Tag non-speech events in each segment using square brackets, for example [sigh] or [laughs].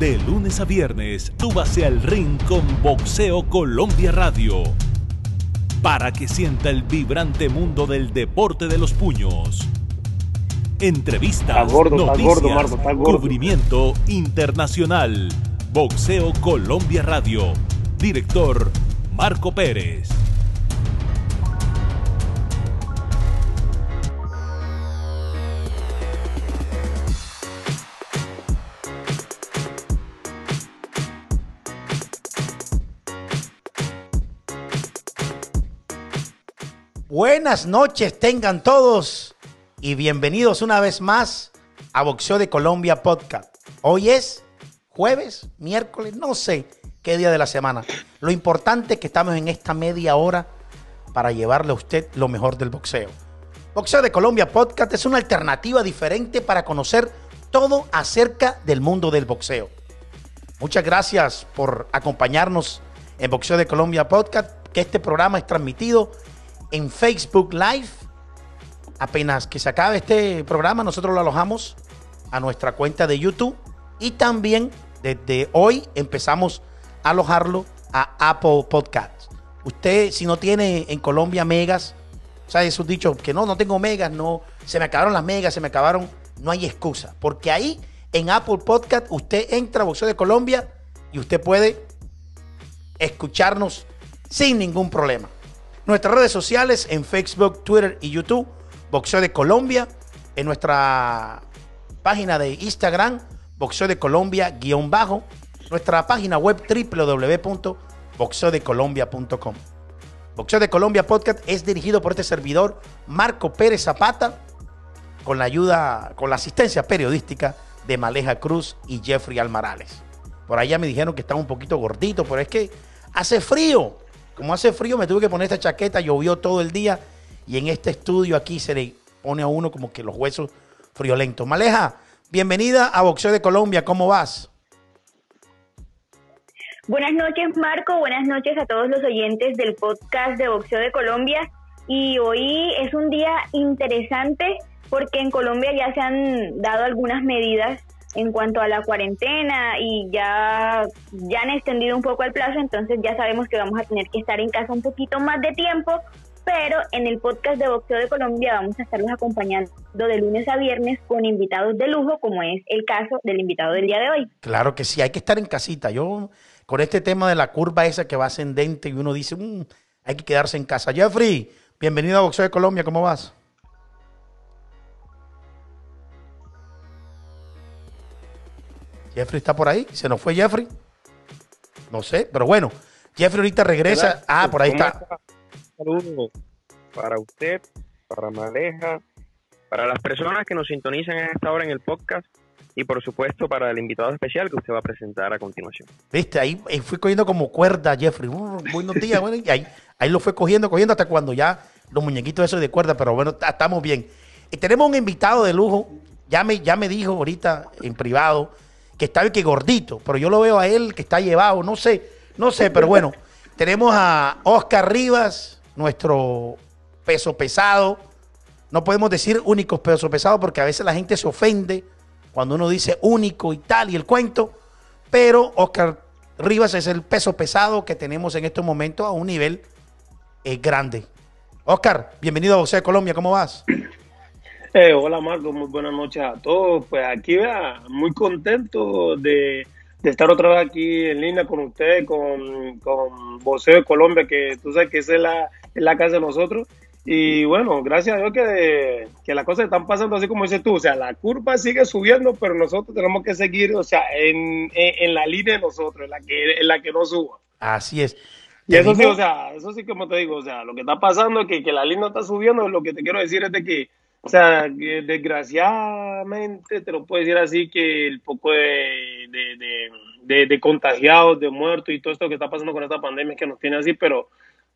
de lunes a viernes, súbase al ring con Boxeo Colombia Radio. Para que sienta el vibrante mundo del deporte de los puños. Entrevistas, gordo, noticias, gordo, Marco, cubrimiento internacional. Boxeo Colombia Radio. Director Marco Pérez. Buenas noches tengan todos y bienvenidos una vez más a Boxeo de Colombia Podcast. Hoy es jueves, miércoles, no sé qué día de la semana. Lo importante es que estamos en esta media hora para llevarle a usted lo mejor del boxeo. Boxeo de Colombia Podcast es una alternativa diferente para conocer todo acerca del mundo del boxeo. Muchas gracias por acompañarnos en Boxeo de Colombia Podcast, que este programa es transmitido en Facebook Live. Apenas que se acabe este programa, nosotros lo alojamos a nuestra cuenta de YouTube y también desde hoy empezamos a alojarlo a Apple Podcasts. Usted, si no tiene en Colombia megas, o sea, esos dichos que no, no tengo megas, no, se me acabaron las megas, se me acabaron, no hay excusa, porque ahí en Apple Podcast usted entra a Boxeo de Colombia y usted puede escucharnos sin ningún problema. Nuestras redes sociales en Facebook, Twitter y YouTube, Boxeo de Colombia, en nuestra página de Instagram, Boxeo de Colombia guion bajo, nuestra página web www.boxeodecolombia.com. Boxeo de Colombia Podcast es dirigido por este servidor, Marco Pérez Zapata, con la ayuda, con la asistencia periodística de Maleja Cruz y Jeffrey Almarales. Por allá me dijeron que estaba un poquito gordito, pero es que hace frío. Como hace frío, me tuve que poner esta chaqueta, llovió todo el día y en este estudio aquí se le pone a uno como que los huesos friolentos. Maleja, bienvenida a Boxeo de Colombia, ¿cómo vas? Buenas noches, Marco. Buenas noches a todos los oyentes del podcast de Boxeo de Colombia. Y hoy es un día interesante porque en Colombia ya se han dado algunas medidas en cuanto a la cuarentena y ya, ya han extendido un poco el plazo, entonces ya sabemos que vamos a tener que estar en casa un poquito más de tiempo, pero en el podcast de Boxeo de Colombia vamos a estarlos acompañando de lunes a viernes con invitados de lujo, como es el caso del invitado del día de hoy. Claro que sí, hay que estar en casita. Yo, con este tema de la curva esa que va ascendente y uno dice, "Mm, hay que quedarse en casa. Jeffrey, bienvenido a Boxeo de Colombia, ¿cómo vas? Jeffrey está por ahí, se nos fue Jeffrey. No sé, pero bueno, Jeffrey ahorita regresa. Ah, por ahí ¿Cómo está. Saludos para usted, para Maleja, para las personas que nos sintonizan a esta hora en el podcast y por supuesto para el invitado especial que usted va a presentar a continuación. Viste, ahí, ahí fui cogiendo como cuerda, Jeffrey. Uh, buenos días, bueno, y ahí, ahí lo fue cogiendo, cogiendo hasta cuando ya los muñequitos esos de cuerda, pero bueno, ta- estamos bien. Y tenemos un invitado de lujo, ya me, ya me dijo ahorita en privado que está el que gordito, pero yo lo veo a él que está llevado, no sé, no sé, pero bueno, [laughs] tenemos a Oscar Rivas, nuestro peso pesado. No podemos decir únicos peso pesados porque a veces la gente se ofende cuando uno dice único y tal y el cuento. Pero Oscar Rivas es el peso pesado que tenemos en estos momentos a un nivel eh, grande. Oscar, bienvenido a Boxeo de Colombia, ¿cómo vas? [clears throat] Eh, hola Marco, muy buenas noches a todos. Pues aquí vea, muy contento de, de estar otra vez aquí en línea con ustedes, con, con Boxeo de Colombia, que tú sabes que esa es la, es la casa de nosotros. Y bueno, gracias a Dios que, que las cosas están pasando así como dices tú. O sea, la curva sigue subiendo, pero nosotros tenemos que seguir, o sea, en, en, en la línea de nosotros, en la que, en la que no suba. Así es. Y eso sí, o sea, eso sí como te digo, o sea, lo que está pasando es que, que la línea está subiendo, lo que te quiero decir es de que, o sea, que desgraciadamente, te lo puedo decir así, que el poco de, de, de, contagiados, de muertos y todo esto que está pasando con esta pandemia que nos tiene así, pero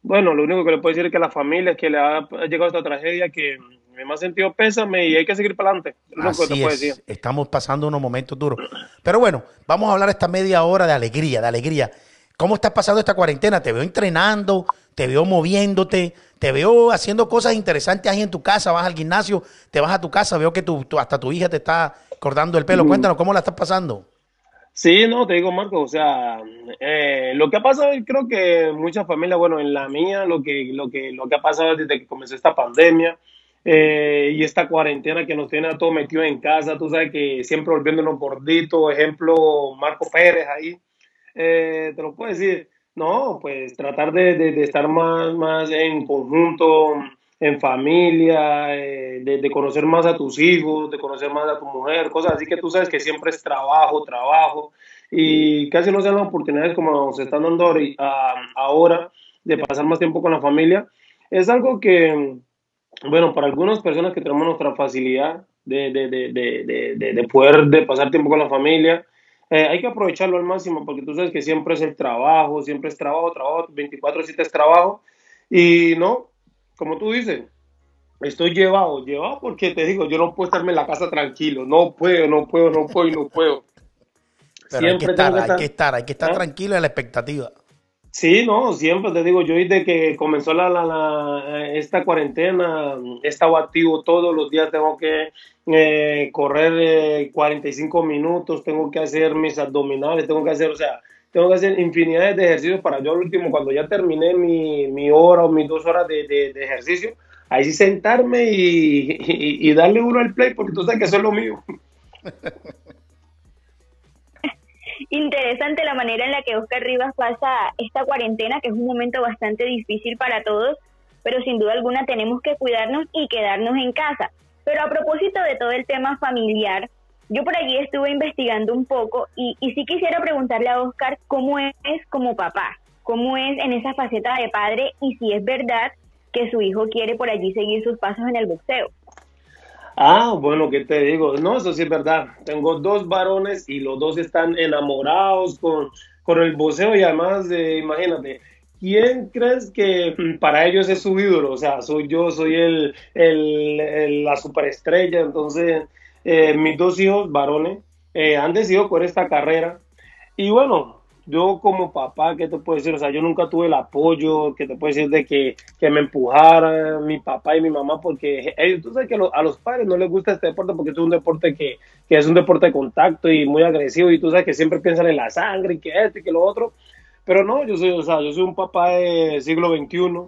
bueno, lo único que le puedo decir es que la familia que le ha llegado esta tragedia, que me ha sentido pésame y hay que seguir para adelante. Así es. Estamos pasando unos momentos duros. Pero bueno, vamos a hablar esta media hora de alegría, de alegría. ¿Cómo estás pasando esta cuarentena? Te veo entrenando, te veo moviéndote, te veo haciendo cosas interesantes ahí en tu casa, vas al gimnasio, te vas a tu casa, veo que tu, hasta tu hija te está cortando el pelo. Cuéntanos, ¿cómo la estás pasando? Sí, no, te digo, Marco, o sea, eh, lo que ha pasado, creo que muchas familias, bueno, en la mía, lo que, lo que, lo que ha pasado desde que comenzó esta pandemia eh, y esta cuarentena que nos tiene a todos metidos en casa, tú sabes que siempre volviéndonos gorditos, ejemplo, Marco Pérez ahí, eh, te lo puedo decir, no, pues tratar de, de, estar más, más en conjunto, en familia, eh, de, conocer más a tus hijos, de conocer más a tu mujer, cosas así que tú sabes que siempre es trabajo, trabajo, y casi no se dan las oportunidades como se están dando ahora de pasar más tiempo con la familia. Es algo que, bueno, para algunas personas que tenemos nuestra facilidad de, de poder de pasar tiempo con la familia, eh, hay que aprovecharlo al máximo porque tú sabes que siempre es el trabajo, siempre es trabajo, trabajo, 24-7 es trabajo. Y no, como tú dices, estoy llevado, llevado porque te digo, yo no puedo estarme en la casa tranquilo, no puedo, no puedo, no puedo y no puedo. Pero hay que, estar, hay que estar, hay que estar ¿Ah? tranquilo en la expectativa. Sí, no, siempre te digo, yo desde que comenzó la, la, esta cuarentena, he estado activo todos los días, tengo que eh, correr 45 eh, minutos, tengo que hacer mis abdominales, tengo que hacer, o sea, tengo que hacer infinidades de ejercicios para yo al último, cuando ya terminé mi, mi hora o mis dos horas de, de, ejercicio, ahí sí sentarme y, y, y, darle uno al play, porque tú sabes que eso es lo mío. [laughs] interesante la manera en la que Oscar Rivas pasa esta cuarentena, que es un momento bastante difícil para todos, pero sin duda alguna tenemos que cuidarnos y quedarnos en casa. Pero a propósito de todo el tema familiar, yo por allí estuve investigando un poco y, y sí quisiera preguntarle a Oscar cómo es como papá, cómo es en esa faceta de padre y si es verdad que su hijo quiere por allí seguir sus pasos en el boxeo. Ah, bueno, ¿qué te digo? No, eso sí es verdad. Tengo dos varones y los dos están enamorados con, con el boxeo y además, de, imagínate, ¿quién crees que para ellos es su ídolo? O sea, soy yo, soy el, el, la superestrella. Entonces, eh, mis dos hijos varones eh, han decidido por esta carrera. Y bueno, yo como papá, ¿qué te puedo decir? O sea, yo nunca tuve el apoyo, que te puedo decir de que, que me empujara mi papá y mi mamá, porque ellos, tú sabes que a los padres no les gusta este deporte porque es un deporte que, que, es un deporte de contacto y muy agresivo y tú sabes que siempre piensan en la sangre y que esto y que lo otro. Pero no, yo soy, o sea, yo soy un papá del siglo XXI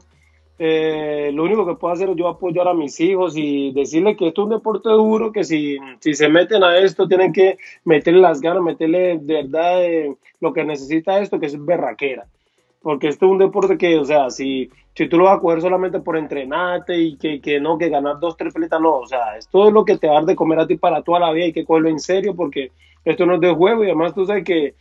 eh, lo único que puedo hacer es yo apoyar a mis hijos y decirles que esto es un deporte duro, que si, si se meten a esto tienen que meterle las ganas, meterle de verdad eh, lo que necesita esto, que es berraquera. Porque esto es un deporte que, o sea, si, si tú lo vas a coger solamente por entrenarte y que, que no, que ganar dos, tres peletas, no, o sea, esto es lo que te va a dar de comer a ti para toda la vida, hay que cogerlo en serio porque esto no es de juego y además tú sabes que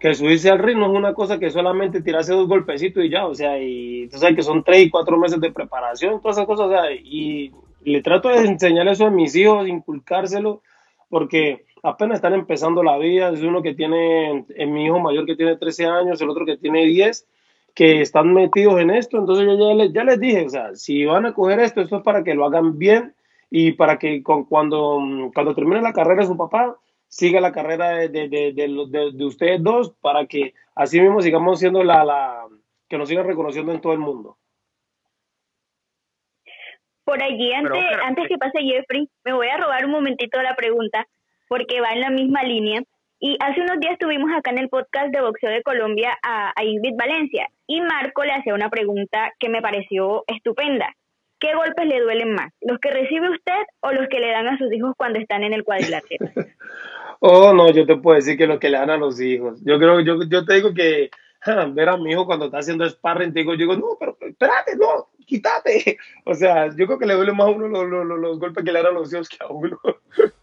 que subirse al ritmo es una cosa que solamente tirarse dos golpecitos y ya, o sea, y tú sabes que son tres y cuatro meses de preparación, todas esas cosas, o sea, y le trato de enseñar eso a mis hijos, inculcárselo, porque apenas están empezando la vida, es uno que tiene, en mi hijo mayor que tiene 13 años, el otro que tiene 10, que están metidos en esto, entonces yo ya les, ya les dije, o sea, si van a coger esto, esto es para que lo hagan bien y para que cuando, cuando termine la carrera su papá, siga la carrera de, de, de, ustedes dos para que así mismo sigamos siendo la, la, que nos sigan reconociendo en todo el mundo. Por allí, antes, antes que pase Jeffrey, me voy a robar un momentito la pregunta, porque va en la misma línea. Y hace unos días tuvimos acá en el podcast de Boxeo de Colombia a, a Valencia y Marco le hacía una pregunta que me pareció estupenda. ¿Qué golpes le duelen más? ¿Los que recibe usted o los que le dan a sus hijos cuando están en el cuadrilátero? [laughs] oh, no, yo te puedo decir que los que le dan a los hijos. Yo creo, yo, yo te digo que [laughs] ver a mi hijo cuando está haciendo sparring, te digo, yo digo, no, pero espérate, no, quítate. [laughs] O sea, yo creo que le duele más a uno los, los, los golpes que le dan a los hijos que a uno. [laughs]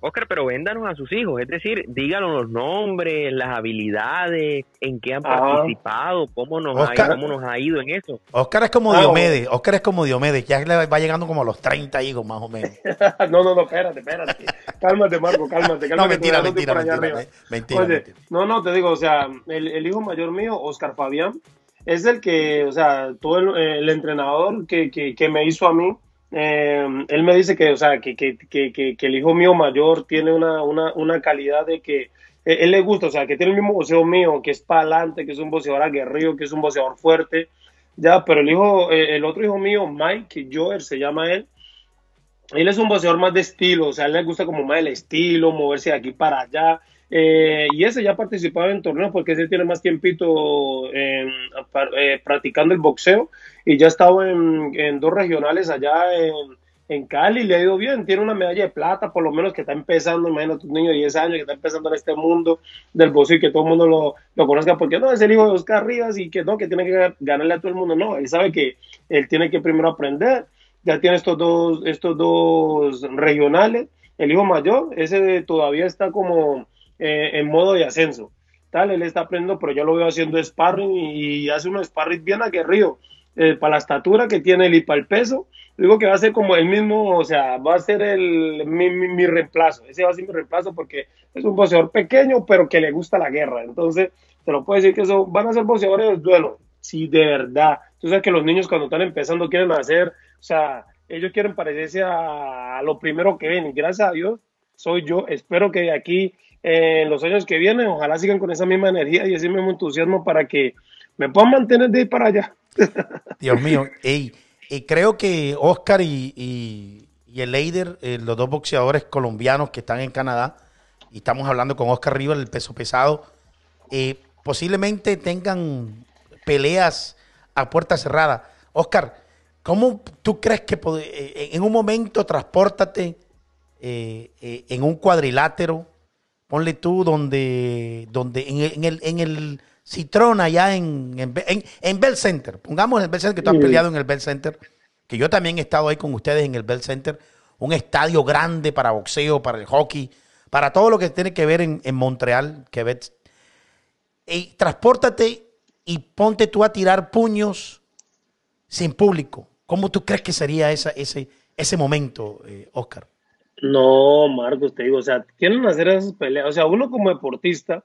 Oscar, pero véndanos a sus hijos, es decir, díganos los nombres, las habilidades, en qué han participado, cómo nos, ha, cómo nos ha ido en eso. Oscar es como ah, Diomedes, Oscar es como Diomedes, ya le va llegando como a los 30 hijos más o menos. [laughs] no, no, no, espérate, espérate. cálmate, Marco, cálmate, cálmate. No, mentira, mentira, mentira, mentira, Oye, No, no, te digo, o sea, el, el, hijo mayor mío, Oscar Fabián, es el que, o sea, todo el, el entrenador que, que, que me hizo a mí, eh, él me dice que, o sea, que, que, que, que, el hijo mío mayor tiene una, una, una calidad de que él, le gusta, o sea, que tiene el mismo boxeo mío, que es para adelante, que es un boxeador aguerrido, que es un boxeador fuerte, ya, pero el hijo, eh, el otro hijo mío, Mike Joer se llama él, él es un boxeador más de estilo, o sea, él le gusta como más el estilo, moverse de aquí para allá, eh, y ese ya ha participado en torneos porque ese tiene más tiempito eh, practicando el boxeo y ya ha estado en, dos regionales allá en, en, Cali, le ha ido bien, tiene una medalla de plata, por lo menos que está empezando, imagínate un niño de 10 años que está empezando en este mundo del boxeo y que todo el mundo lo, lo conozca, porque no es el hijo de Oscar Rivas y que no, que tiene que ganarle a todo el mundo, no, él sabe que él tiene que primero aprender, ya tiene estos dos, estos dos regionales, el hijo mayor, ese todavía está como eh, en modo de ascenso. Tal, él está aprendiendo, pero yo lo veo haciendo sparring y, hace un sparring bien aguerrido. Eh, para la estatura que tiene él y para el peso, digo que va a ser como el mismo, o sea, va a ser el, mi, mi, reemplazo. Ese va a ser mi reemplazo porque es un boxeador pequeño, pero que le gusta la guerra. Entonces, te lo puedo decir que eso van a ser boxeadores de duelo. Sí, de verdad. Tú sabes que los niños cuando están empezando quieren hacer, o sea, ellos quieren parecerse a, a lo primero que ven. Y gracias a Dios, soy yo. Espero que de aquí en los años que vienen, ojalá sigan con esa misma energía y ese mismo entusiasmo para que me puedan mantener de ahí para allá. [laughs] Dios mío, y creo que Oscar y, el Leider, eh, los dos boxeadores colombianos que están en Canadá, y estamos hablando con Oscar Rivas, el peso pesado, eh, posiblemente tengan peleas a puerta cerrada. Oscar, ¿cómo tú crees que eh, en un momento transportate en un cuadrilátero? Ponle tú donde, donde en, el, en el Citrón allá en, en, en, Bell Center, pongamos el Bell Center, que tú has peleado en el Bell Center, que yo también he estado ahí con ustedes en el Bell Center, un estadio grande para boxeo, para el hockey, para todo lo que tiene que ver en, en Montreal, Quebec. Y transpórtate y ponte tú a tirar puños sin público. ¿Cómo tú crees que sería esa, ese, ese momento, eh, Oscar? No, Marcos, te digo, o sea, quieren hacer esas peleas. O sea, uno como deportista,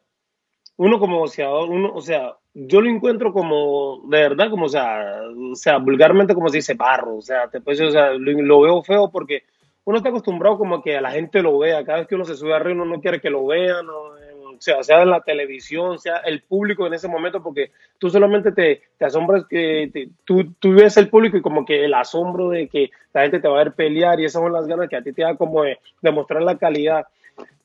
uno como boxeador, uno, o sea, yo lo encuentro como, de verdad, como, o sea, o sea, vulgarmente como se dice barro, o sea, te, pues, o sea, lo, veo feo porque uno está acostumbrado como que a la gente lo vea, cada vez que uno se sube arriba uno no quiere que lo vean, no, sea, sea en la televisión, sea el público en ese momento, porque tú solamente te, te asombras que tú, tú ves el público y como que el asombro de que la gente te va a ver pelear y esas son las ganas que a ti te da como de demostrar la calidad.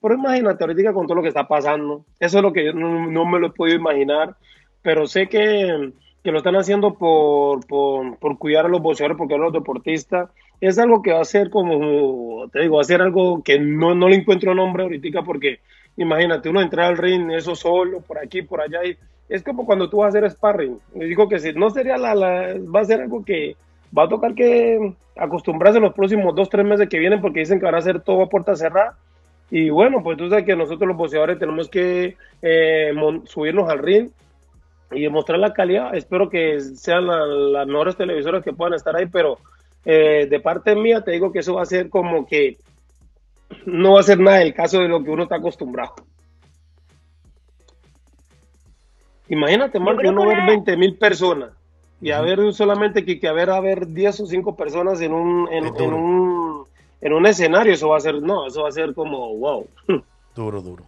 Pero imagínate ahorita con todo lo que está pasando, eso es lo que yo no, me lo he podido imaginar, pero sé que, que lo están haciendo por, por, por, cuidar a los boxeadores, porque a los deportistas. Es algo que va a ser como, te digo, va a ser algo que no, no le encuentro nombre ahorita porque Imagínate, uno entrar al ring, eso solo, por aquí, por allá. Es como cuando tú vas a hacer sparring. Digo que si no sería la, la, va a ser algo que va a tocar que acostumbrarse los próximos dos, tres meses que vienen porque dicen que van a hacer todo a puerta cerrada. Y bueno, pues tú sabes que nosotros los boxeadores tenemos que eh, subirnos al ring y demostrar la calidad. Espero que sean las mejores televisoras que puedan estar ahí, pero eh, de parte mía te digo que eso va a ser como que no va a ser nada el caso de lo que uno está acostumbrado. Imagínate, Marco, uno ver 20 mil personas y a ver solamente que, que haber, haber 10 o 5 personas en un, en, un, en un escenario, eso va a ser, no, eso va a ser como, wow. [laughs] Duro, duro.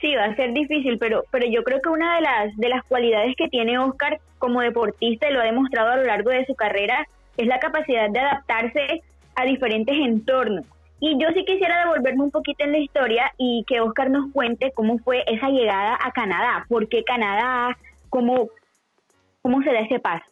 Sí, va a ser difícil, pero, pero yo creo que una de las, de las cualidades que tiene Oscar como deportista y lo ha demostrado a lo largo de su carrera es la capacidad de adaptarse a diferentes entornos. Y yo sí quisiera devolverme un poquito en la historia y que Oscar nos cuente cómo fue esa llegada a Canadá, por qué Canadá, cómo, cómo se da ese paso.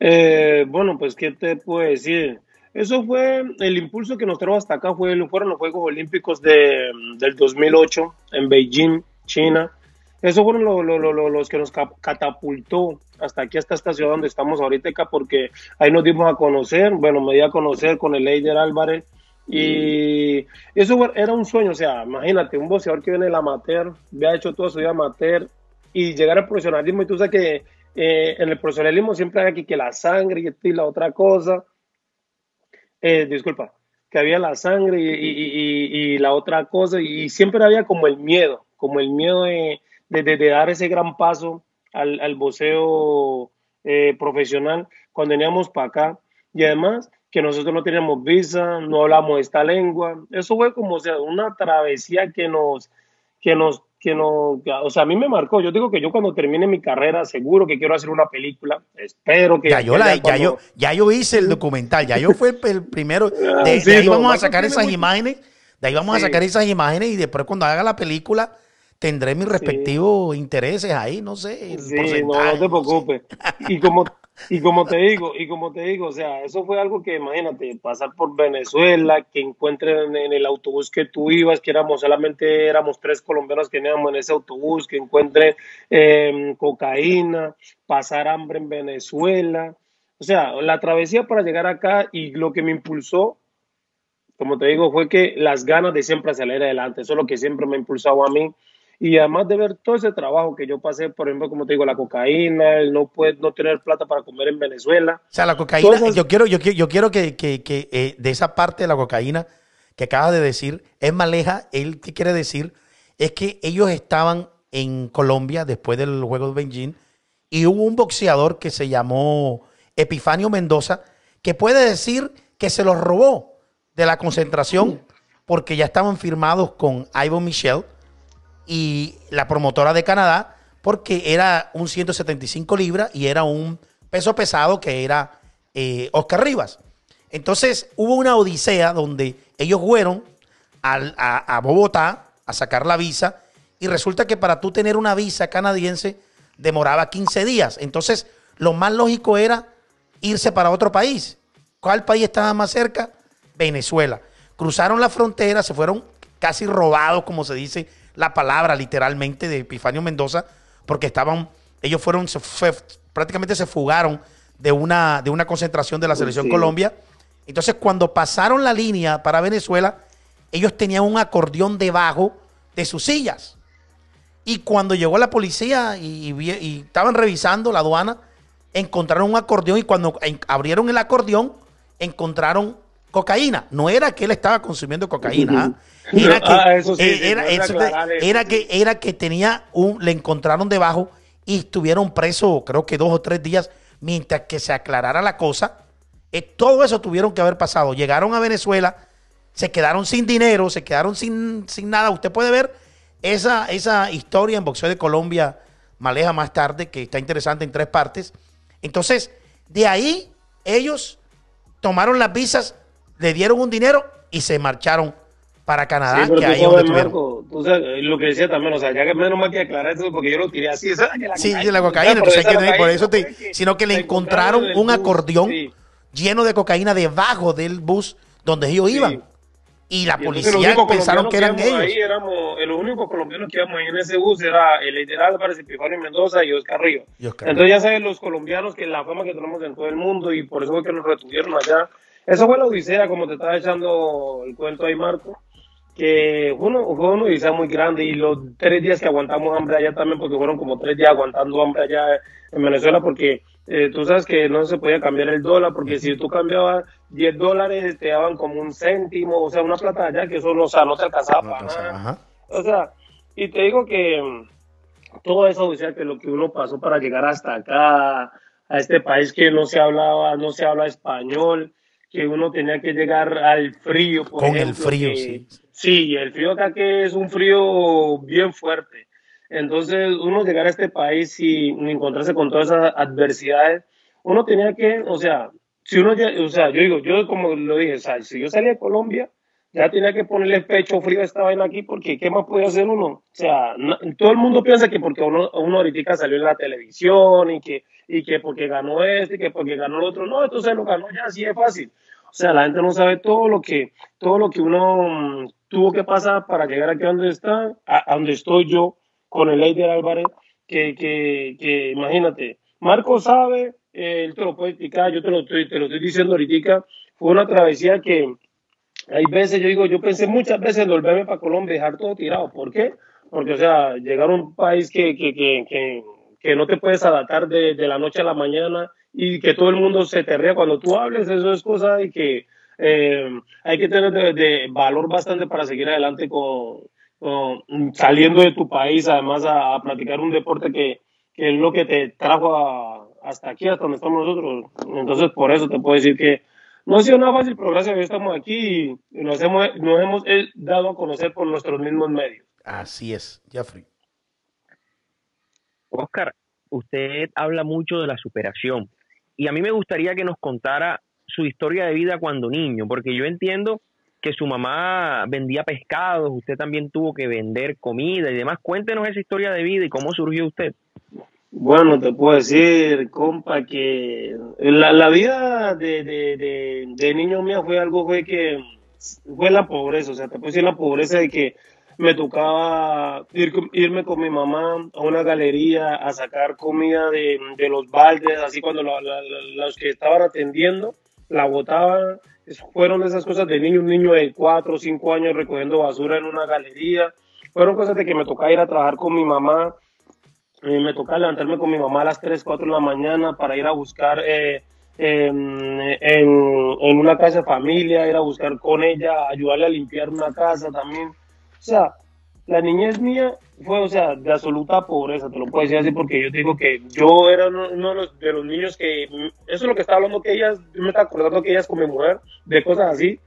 Eh, bueno, pues, ¿qué te puedo decir? Eso fue el impulso que nos trajo hasta acá, fue, fueron los Juegos Olímpicos de, del 2008 en Beijing, China. Esos fueron los que nos catapultó hasta aquí, hasta esta ciudad donde estamos ahorita, porque ahí nos dimos a conocer, bueno, me di a conocer con el Leider Álvarez, y eso era un sueño, o sea, imagínate, un boxeador que viene del amateur, había hecho toda su vida amateur, y llegar al profesionalismo, y tú sabes que eh, en el profesionalismo siempre hay aquí que la sangre y, la otra cosa, eh, disculpa, que había la sangre y, la otra cosa, y siempre había como el miedo, como el miedo de, dar ese gran paso al, al voceo eh, profesional cuando veníamos para acá. Y además que nosotros no teníamos visa, no hablamos esta lengua. Eso fue como sea, una travesía que nos, que nos que no, o sea, a mí me marcó. Yo digo que yo cuando termine mi carrera, seguro que quiero hacer una película. Espero que. Ya yo, ya, yo, ya yo hice el documental, ya yo fui el, primero. [laughs] De, ahí vamos a sacar esas imágenes. De ahí vamos a sacar esas imágenes y después cuando haga la película tendré mis respectivos intereses ahí, no sé. Sí, no, no te preocupes. Y como y como te digo, y como te digo, o sea, eso fue algo que imagínate, pasar por Venezuela, que encuentren en el autobús que tú ibas, que éramos solamente éramos tres colombianos que íbamos en ese autobús, que encuentren em, cocaína, pasar hambre en Venezuela. O sea, la travesía para llegar acá y lo que me impulsó, como te digo, fue que las ganas de siempre salir adelante, eso es lo que siempre me ha impulsado a mí y además de ver todo ese trabajo que yo pasé, por ejemplo, como te digo, la cocaína, el no, puede, no tener plata para comer en Venezuela. O sea, la cocaína, yo quiero, yo quiero, yo quiero que, que, que eh, de esa parte de la cocaína que acabas de decir, es Maleja, él que quiere decir es que ellos estaban en Colombia después del juego de Beijing y hubo un boxeador que se llamó Epifanio Mendoza que puede decir que se los robó de la concentración porque ya estaban firmados con Ivo Michel y la promotora de Canadá, porque era un 175 libras y era un peso pesado que era eh, Oscar Rivas. Entonces hubo una odisea donde ellos fueron a, Bogotá a sacar la visa y resulta que para tú tener una visa canadiense demoraba 15 días. Entonces lo más lógico era irse para otro país. ¿Cuál país estaba más cerca? Venezuela. Cruzaron la frontera, se fueron casi robados, como se dice, la palabra literalmente de Epifanio Mendoza, porque estaban, ellos fueron, prácticamente se fugaron de una, de una concentración de la selección Colombia. Entonces, cuando pasaron la línea para Venezuela, ellos tenían un acordeón debajo de sus sillas. Y cuando llegó la policía y, y estaban revisando la aduana, encontraron un acordeón y cuando abrieron el acordeón, encontraron cocaína. No era que él estaba consumiendo cocaína. Era que, era, que, tenía un, le encontraron debajo y estuvieron presos, creo que dos o tres días, mientras que se aclarara la cosa. Eh, todo eso tuvieron que haber pasado. Llegaron a Venezuela, se quedaron sin dinero, se quedaron sin, sin nada. Usted puede ver esa, esa historia en Boxeo de Colombia, Maleja más tarde, que está interesante en tres partes. Entonces, de ahí ellos tomaron las visas le dieron un dinero y se marcharon para Canadá, que ahí donde Marco, tú sabes, lo que decía también, o sea, ya que menos mal que aclarar eso porque yo lo tiré así, esa, la sí, de la cocaína, entonces hay que, por eso te, sino que le encontraron un acordeón lleno de cocaína debajo del bus donde ellos iban. Y la policía pensaron que eran ellos. Ahí éramos, los únicos colombianos que íbamos ahí en ese bus era el liderazgo Álvarez, Epifanio Mendoza y Oscar Río. Entonces ya saben los colombianos que la fama que tenemos en todo el mundo y por eso fue que nos retuvieron allá eso fue la odisea, como te estaba echando el cuento ahí, Marco, que fue, una, fue odisea muy grande y los tres días que aguantamos hambre allá también, porque fueron como tres días aguantando hambre allá en Venezuela, porque eh, tú sabes que no se podía cambiar el dólar, porque si tú cambiabas 10 dólares te daban como un céntimo, o sea, una plata allá que eso no, o sea, no te alcanzaba para nada. O sea, y te digo que mm, todo eso, odisea, que lo que uno pasó para llegar hasta acá, a este país que no se hablaba, no se habla español, que uno tenía que llegar al frío. Con el frío, sí. Sí, el frío acá que es un frío bien fuerte. Entonces, uno llegar a este país y encontrarse con todas esas adversidades, uno tenía que, o sea, si uno ya, o sea, yo digo, yo como lo dije, o sea, si yo salía de Colombia, ya tenía que ponerle pecho frío a esta vaina aquí, porque ¿qué más puede hacer uno? O sea, todo el mundo piensa que porque uno, uno ahorita salió en la televisión y que y que porque ganó este, y que porque ganó el otro. No, esto se lo ganó ya, así es fácil. O sea, la gente no sabe todo lo que, todo lo que uno mm, tuvo que pasar para llegar aquí a donde está, a, donde estoy yo, con el Eider Álvarez, que, que, que imagínate, Marco sabe, eh, él te lo puede explicar, yo te lo estoy, te lo estoy diciendo ahorita, fue una travesía que hay veces, yo digo, yo pensé muchas veces en volverme para Colombia, dejar todo tirado, ¿por qué? Porque, o sea, llegar a un país que, que, que, que, no te puedes adaptar de, de la noche a la mañana y que todo el mundo se te ría cuando tú hables, eso es cosa y que eh, hay que tener de, de, valor bastante para seguir adelante con, saliendo de tu país, además a, a, practicar un deporte que, que es lo que te trajo hasta aquí, hasta donde estamos nosotros. Entonces, por eso te puedo decir que no ha sido nada fácil, pero gracias a Dios estamos aquí y nos hemos, nos hemos dado a conocer por nuestros mismos medios. Así es, Jeffrey. Oscar, usted habla mucho de la superación y a mí me gustaría que nos contara su historia de vida cuando niño, porque yo entiendo que su mamá vendía pescados, usted también tuvo que vender comida y demás. Cuéntenos esa historia de vida y cómo surgió usted. Bueno, te puedo decir, compa, que la, la vida de, de, de, niño mío fue algo fue que fue la pobreza, o sea, te puedo decir la pobreza de que me tocaba ir, irme con mi mamá a una galería a sacar comida de, de los baldes, así cuando la, los que estaban atendiendo la botaban. Fueron esas cosas de niño, un niño de cuatro o cinco años recogiendo basura en una galería. Fueron cosas de que me tocaba ir a trabajar con mi mamá. Me tocaba levantarme con mi mamá a las 3, 4 de la mañana para ir a buscar eh, en, en, una casa de familia, ir a buscar con ella, ayudarle a limpiar una casa también. O sea, la niñez mía fue, o sea, de absoluta pobreza, te lo puedo decir así, porque yo digo que yo era uno, de, los, niños que, eso es lo que estaba hablando que ellas, yo me estaba acordando que ellas con mi mujer, de cosas así,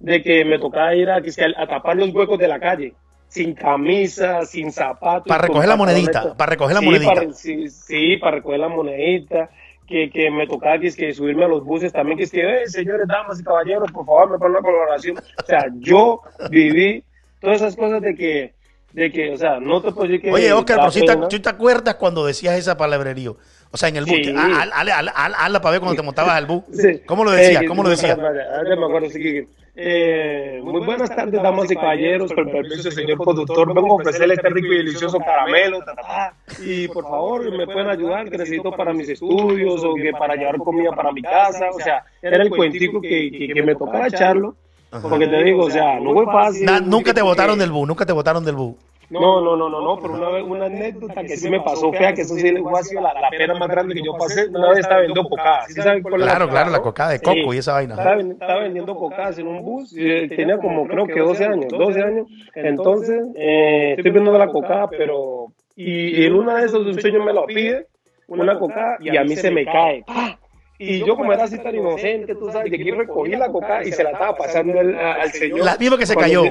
de que me tocaba ir a, a, tapar los huecos de la calle, sin camisa, sin zapatos. Para recoger la monedita, para recoger la sí, monedita. Para, sí, sí, para recoger la monedita. Que, que me tocaba que, es que subirme a los buses también, que es que, eh, señores, damas y caballeros, por favor, me ponen una colaboración. O sea, yo viví todas esas cosas de que, de que, o sea, no te puedo decir que... Oye, Oscar, pero si te, ¿tú te acuerdas cuando decías esa palabrería? O sea, en el bus. Sí. Hazla para ver cuando te montabas al bus. Sí. ¿Cómo lo decías? ¿Cómo lo decías? [laughs] me acuerdo, sí, que, eh, muy buenas tardes, damas y caballeros. Con permiso, señor conductor, vengo a ofrecerle este rico y delicioso caramelo. Ta, ta, ta, y por favor, me pueden ayudar, que necesito para mis estudios o que para llevar comida para mi casa. O sea, era el cuentico que, que, que me tocaba echarlo. Porque te digo, o sea, no fue fácil. Na, nunca te votaron del bus, nunca te votaron del bus. No, no, no, no, no, pero una, vez, una anécdota que sí me pasó fea, que eso sí fue sido la, la pena más grande que yo pasé. Una vez estaba vendiendo cocada. ¿Sí saben cuál claro, la claro, la cocada de coco sí. y esa vaina. Estaba, estaba vendiendo cocadas en un bus, y tenía como creo que 12 años, 12 años. Entonces, eh, estoy vendiendo la cocada, pero. Y en una de esos un señor me lo pide, una cocada, y a mí se me cae. Y yo, como era así tan inocente, tú sabes, de aquí recogí la coca y se la estaba pasando al, al señor. La misma que se cayó.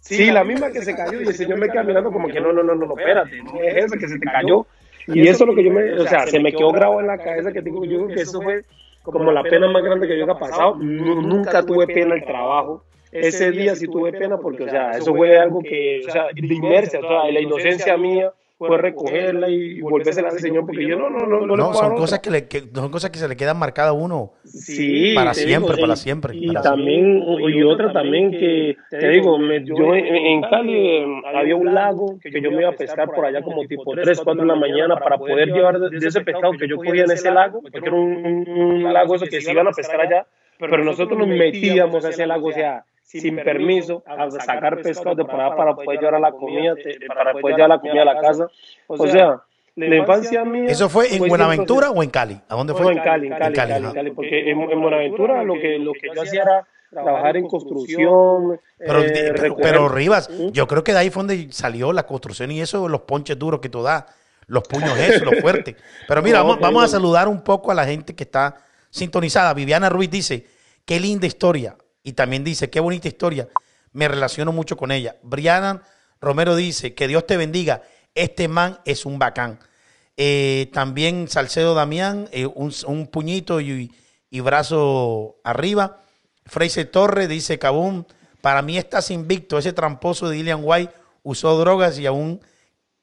Sí, la misma que se cayó y el señor me queda mirando como que no, no, no, no, no, espérate, no es esa que se te cayó. Y eso es lo que yo me, o sea, se me quedó grabado en la cabeza que digo, yo creo que eso fue como la pena más grande que yo haya pasado. Nunca tuve pena el trabajo. Ese día sí tuve pena porque, o sea, eso fue algo que, o sea, de inmersia, o sea, la inocencia mía fue recogerla y volvérsela al Señor, porque yo no, no, no, no, no son cosas que, le, que, son cosas que se le quedan marcadas a uno sí, para siempre, digo, para y, siempre. Y para también, siempre. y otra también que, te digo, me, yo en, en Cali había un lago que yo me iba a pescar por allá como tipo 3, 4 de la mañana para poder llevar de, de ese pescado que yo cogía en ese lago, porque era un, un lago eso que se iban a pescar allá, pero nosotros nos metíamos a ese lago, o sea, sin permiso a sacar pescado de por allá para poder llevar a la comida, para poder llevar la comida a la casa. O sea, la infancia mía. ¿Eso fue en Buenaventura o en Cali? ¿A dónde fue? Fue en Cali, en Cali, en Cali, en Cali porque en, en Buenaventura lo que, lo que yo hacía era trabajar en construcción. Pero, eh, pero, pero, Rivas, ¿Mm? yo creo que de ahí fue donde salió la construcción y eso, los ponches duros que tú das, los puños esos, los [laughs] fuertes. Pero mira, no, vamos, vamos a saludar un poco a la gente que está sintonizada. Viviana Ruiz dice, qué linda historia. Y también dice, qué bonita historia. Me relaciono mucho con ella. Brianna Romero dice, que Dios te bendiga. Este man es un bacán. Eh, también Salcedo Damián, eh, un, puñito y, brazo arriba. Fraser Torres dice, Cabum, para mí estás invicto. Ese tramposo de Dillian White usó drogas y aún,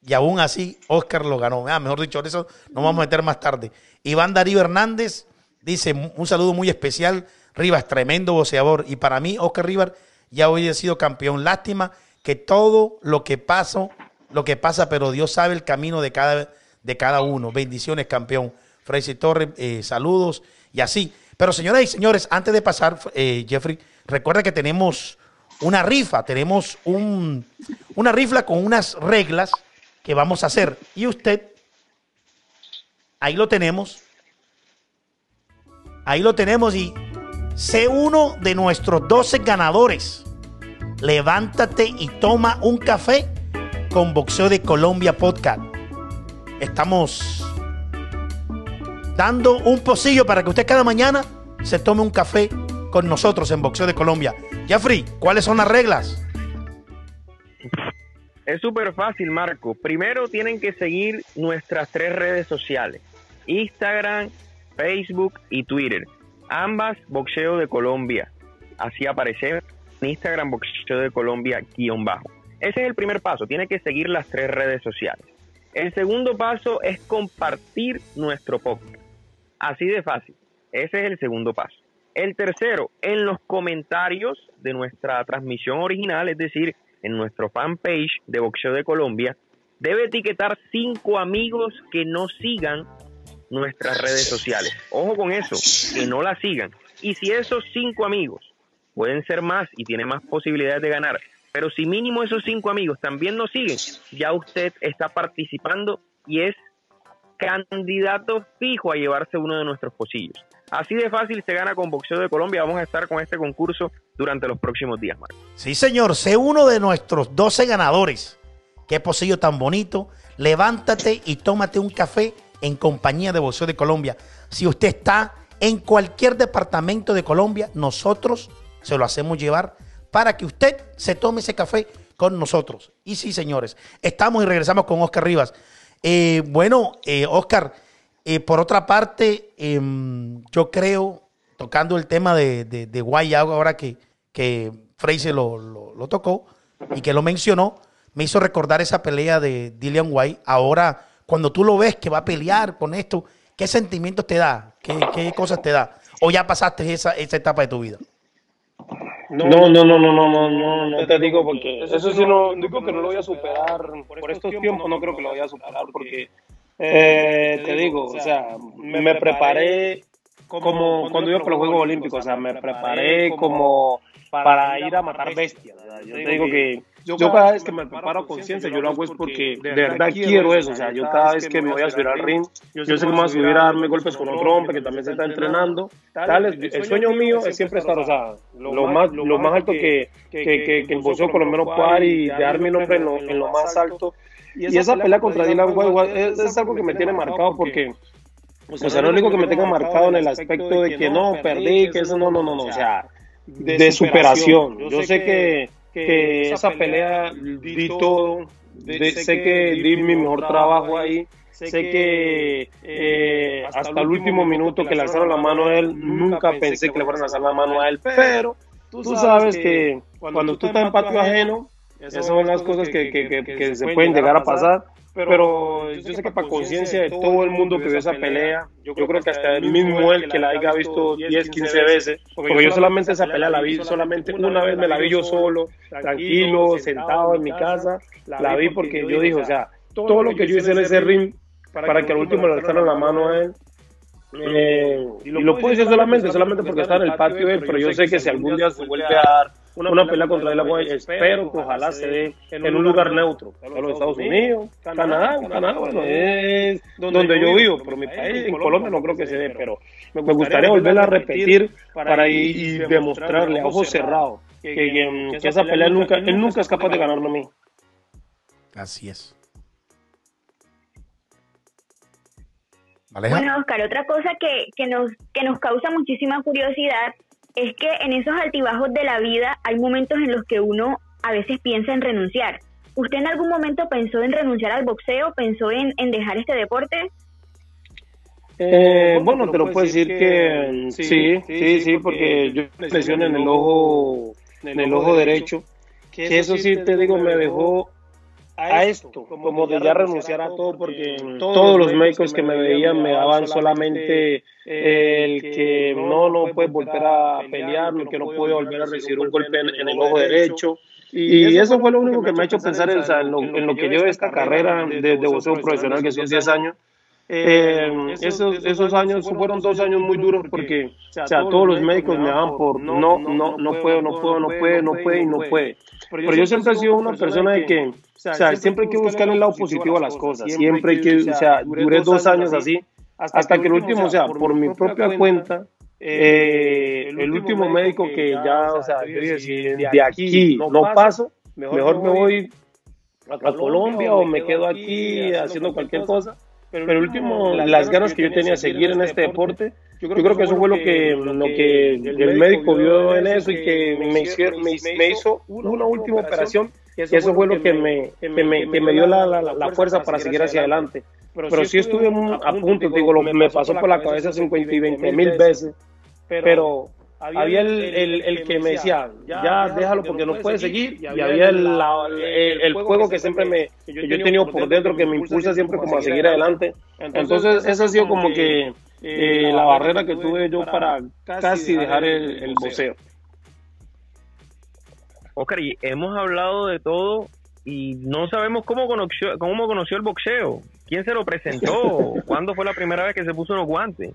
y aún así Oscar lo ganó. Ah, mejor dicho, eso nos vamos a meter más tarde. Iván Darío Hernández dice, un saludo muy especial Rivas, tremendo boxeador. Y para mí, Oscar Rivas ya hoy ha sido campeón. Lástima que todo lo que pasó lo que pasa, pero Dios sabe el camino de cada, de cada uno. Bendiciones, campeón. Fraser Torres, eh, saludos y así. Pero señoras y señores, antes de pasar, eh, Jeffrey, recuerda que tenemos una rifa, tenemos un, una rifa con unas reglas que vamos a hacer. Y usted, ahí lo tenemos. Ahí lo tenemos y sé uno de nuestros 12 ganadores. Levántate y toma un café con Boxeo de Colombia Podcast. Estamos dando un pocillo para que usted cada mañana se tome un café con nosotros en Boxeo de Colombia. Jeffrey, ¿cuáles son las reglas? Es súper fácil, Marco. Primero tienen que seguir nuestras tres redes sociales. Instagram, Facebook y Twitter. Ambas Boxeo de Colombia. Así aparece en Instagram Boxeo de Colombia guion bajo. Ese es el primer paso. Tiene que seguir las tres redes sociales. El segundo paso es compartir nuestro podcast. Así de fácil. Ese es el segundo paso. El tercero, en los comentarios de nuestra transmisión original, es decir, en nuestro fanpage de Boxeo de Colombia, debe etiquetar cinco amigos que no sigan nuestras redes sociales. Ojo con eso, que no la sigan. Y si esos cinco amigos pueden ser más y tienen más posibilidades de ganar, pero si mínimo esos cinco amigos también nos siguen, ya usted está participando y es candidato fijo a llevarse uno de nuestros pocillos. Así de fácil se gana con Boxeo de Colombia. Vamos a estar con este concurso durante los próximos días, Marco. Sí, señor. Sé uno de nuestros 12 ganadores. Qué pocillo tan bonito. Levántate y tómate un café en compañía de Boxeo de Colombia. Si usted está en cualquier departamento de Colombia, nosotros se lo hacemos llevar para que usted se tome ese café con nosotros. Y sí, señores, estamos y regresamos con Oscar Rivas. Eh, bueno, eh, Oscar, eh, por otra parte, em, yo creo, tocando el tema de, de, de ahora que, que Fraser lo, lo, tocó y que lo mencionó, me hizo recordar esa pelea de Dillian White. Ahora, cuando tú lo ves que va a pelear con esto, ¿qué sentimientos te da? ¿Qué, qué cosas te da? ¿O ya pasaste esa, esa etapa de tu vida? No, no, no, no, no, no, no, no te digo porque eso sí no digo que no lo voy a superar por estos tiempos, no creo que lo vaya a superar porque eh, te digo, o sea, me preparé como cuando iba por los Juegos Olímpicos, o sea, me preparé como para ir a matar bestias. Yo te digo que yo cada vez que me preparo conciencia, yo lo hago es porque de verdad quiero eso. O sea, yo cada vez que me voy a subir al ring, yo sé que me voy a subir a darme golpes con otro hombre que también se está entrenando. Tal, el sueño mío es siempre estar, o sea, lo más, lo más alto que, que, que, que el boxeo colombiano pueda dar y dar mi nombre en lo, en lo más alto y esa, pelea contra Dylan White es, algo que me tiene marcado porque, o sea, no es lo único que me tenga marcado en el aspecto de que no, perdí, que eso no, no, no, no, o sea, de superación. Yo sé que, que esa pelea di todo, sé que di mi mejor trabajo ahí, sé que eh, hasta el último minuto que lanzaron la mano a él, nunca pensé que le fueran a lanzar la mano a él, pero tú sabes que cuando tú estás en patio ajeno, esas son las cosas que, que, que, se pueden llegar a pasar. Pero yo sé que para conciencia de todo el mundo que vio esa pelea, yo creo que hasta el mismo él que la haya visto 10, 15 veces, porque yo solamente esa pelea la vi, solamente una vez me la vi yo solo, tranquilo, sentado en mi casa, la vi porque yo dije, o sea, todo lo que yo hice en ese ring para que al último le alzaran la mano a él, eh, y lo puedo decir solamente, solamente porque está en el patio él, pero yo sé que si algún día se vuelve a dar una, pelea contra el agua, espero que ojalá se dé en un lugar neutro, en los Estados Unidos, Canadá, Canadá, bueno, es donde yo vivo, pero mi país, en Colombia no creo que se dé, pero me gustaría volver a repetir para ir y demostrarle a ojos cerrados que, esa pelea nunca, él nunca es capaz de ganarme a mí. Así es. Bueno, Oscar, otra cosa que, que, nos, que nos causa muchísima curiosidad es que en esos altibajos de la vida hay momentos en los que uno a veces piensa en renunciar. ¿Usted en algún momento pensó en renunciar al boxeo? ¿Pensó en, dejar este deporte? Eh, bueno, te lo puedo decir que, sí, sí, sí, porque yo lesioné en el ojo, en el ojo derecho, que eso sí te digo me dejó a esto, como de ya renunciar a todo, porque todos los médicos que me veían me daban solamente el que no, no puedes volver a pelear, que no puede volver a recibir un golpe en, el ojo derecho. Y eso fue lo único que me ha hecho pensar en, en, lo, que yo esta carrera de, de boxeo profesional, que son 10 años. Eh, esos, esos años fueron dos años muy duros porque o sea, todos los médicos me daban por no, no, no puedo, no puedo, no puede, no puede y no puede. Pero yo siempre he sido una persona de que, o sea, siempre hay que buscar el lado positivo a las cosas. Siempre hay que, o sea, duré dos años así hasta que el último, o sea, por mi propia cuenta, eh, el último médico que ya, o sea, yo dije, si de aquí no paso, mejor me voy a Colombia o me quedo aquí haciendo cualquier cosa. Pero el último, las ganas que yo tenía de seguir en este deporte, yo creo que eso fue lo que, lo que el médico vio en eso y que me, hicieron, me, hizo una última operación. Y eso fue lo que me, me, me dio la, la, la, fuerza para seguir hacia adelante. Pero sí estuve a punto, digo, me pasó por la cabeza 50 y 20 mil veces, pero había el, el, que me decía, ya, déjalo porque no puedes seguir, y había el, el, juego que siempre me, que yo he tenido por dentro, que me impulsa siempre como a seguir adelante. Entonces, esa ha sido como que eh, la barrera que tuve yo para casi dejar el, el boxeo. Oscar, y hemos hablado de todo y no sabemos cómo conoció, cómo conoció el boxeo. ¿Quién se lo presentó? [laughs] ¿Cuándo fue la primera vez que se puso unos guantes?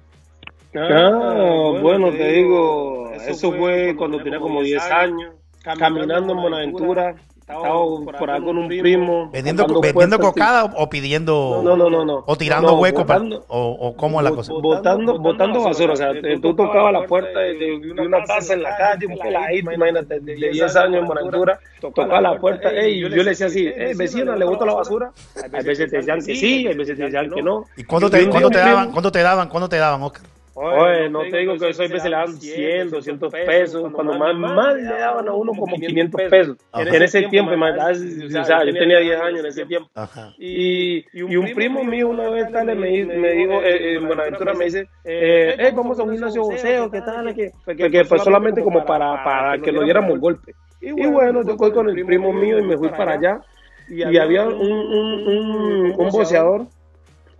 Ah, bueno, te digo, eso fue cuando tenía como 10 años, caminando en Buenaventura, estaba por ahí con un primo. ¿Vendiendo, vendiendo cocada o pidiendo.? No, no, no. no ¿O tirando huecos? O, ¿O cómo la cosa? Botando, botando basura. O sea, tú tocabas la puerta de, una casa en la calle, un peladito, imagínate, de 10 años en Buenaventura, tocaba la puerta, y yo le decía así, eh, vecina, ¿le boto la basura? A veces te decían que sí, a veces te decían que no. ¿Y cuándo te, ¿cuándo te daban, cuándo te daban, cuándo te daban, Oscar? Oye, no, te digo que eso a veces le dan 100, 200 pesos, cuando más, más le daban a uno como 500 pesos. En ese tiempo, o sea, yo tenía 10 años en ese tiempo. Y, y un primo mío una vez tal, me, me dijo, eh, en Buenaventura me dice, eh, hey, vamos a un gimnasio boxeo, ¿qué tal? Que, que, pues solamente como para, para que nos diéramos golpe. Y bueno, yo fui con el primo mío y me fui para allá. Y había un, un, un, un boxeador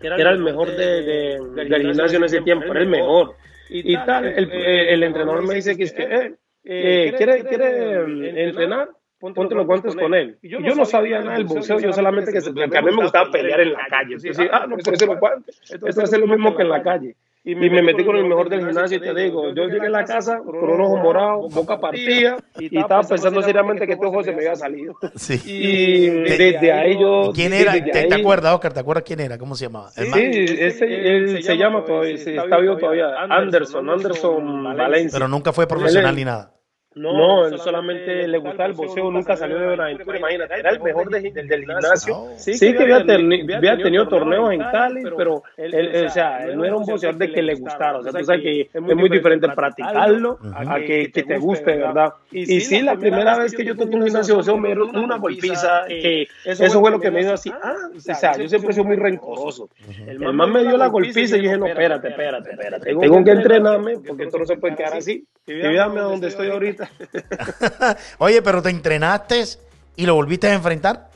era el mejor de, del gimnasio en ese tiempo, era el mejor. Y, tal, el, el, entrenador me dice que es que, eh, eh, ¿quiere, quiere entrenar? Ponte los guantes con él. Y yo no sabía nada del boxeo, yo solamente que, a mí me gustaba pelear en la calle. ah, no, por eso los guantes. Esto es lo mismo que en la calle. Y me, metí con el mejor del gimnasio y te digo, yo llegué a la casa con un ojo morado, boca partida, y estaba pensando seriamente que este ojo se me había salido. Sí. Y desde ahí yo... ¿Quién era? ¿Te, acuerdas, Oscar? ¿Te acuerdas quién era? ¿Cómo se llamaba? sí, ese, él se, llama todavía, está vivo todavía, Anderson, Anderson Valencia. Pero nunca fue profesional ni nada. No, él solamente le gustaba el boxeo, nunca salió de aventura, imagínate, era el mejor del gimnasio. Sí, que había, tenido torneos en Cali, pero él, o sea, él no era un boxeador de que le gustara, o sea, tú sabes que es muy diferente practicarlo a que, que te guste, ¿verdad? Y sí, la primera vez que yo toqué un gimnasio de boxeo me dieron una golpiza, que eso fue lo que me dio así, ah, o sea, yo siempre he sido muy rencoroso. El man me dio la golpiza y dije, no, espérate, espérate, espérate, tengo que entrenarme porque esto no se puede quedar así. Y véame donde estoy ahorita. [laughs] Oye, pero te entrenaste y lo volviste a enfrentar.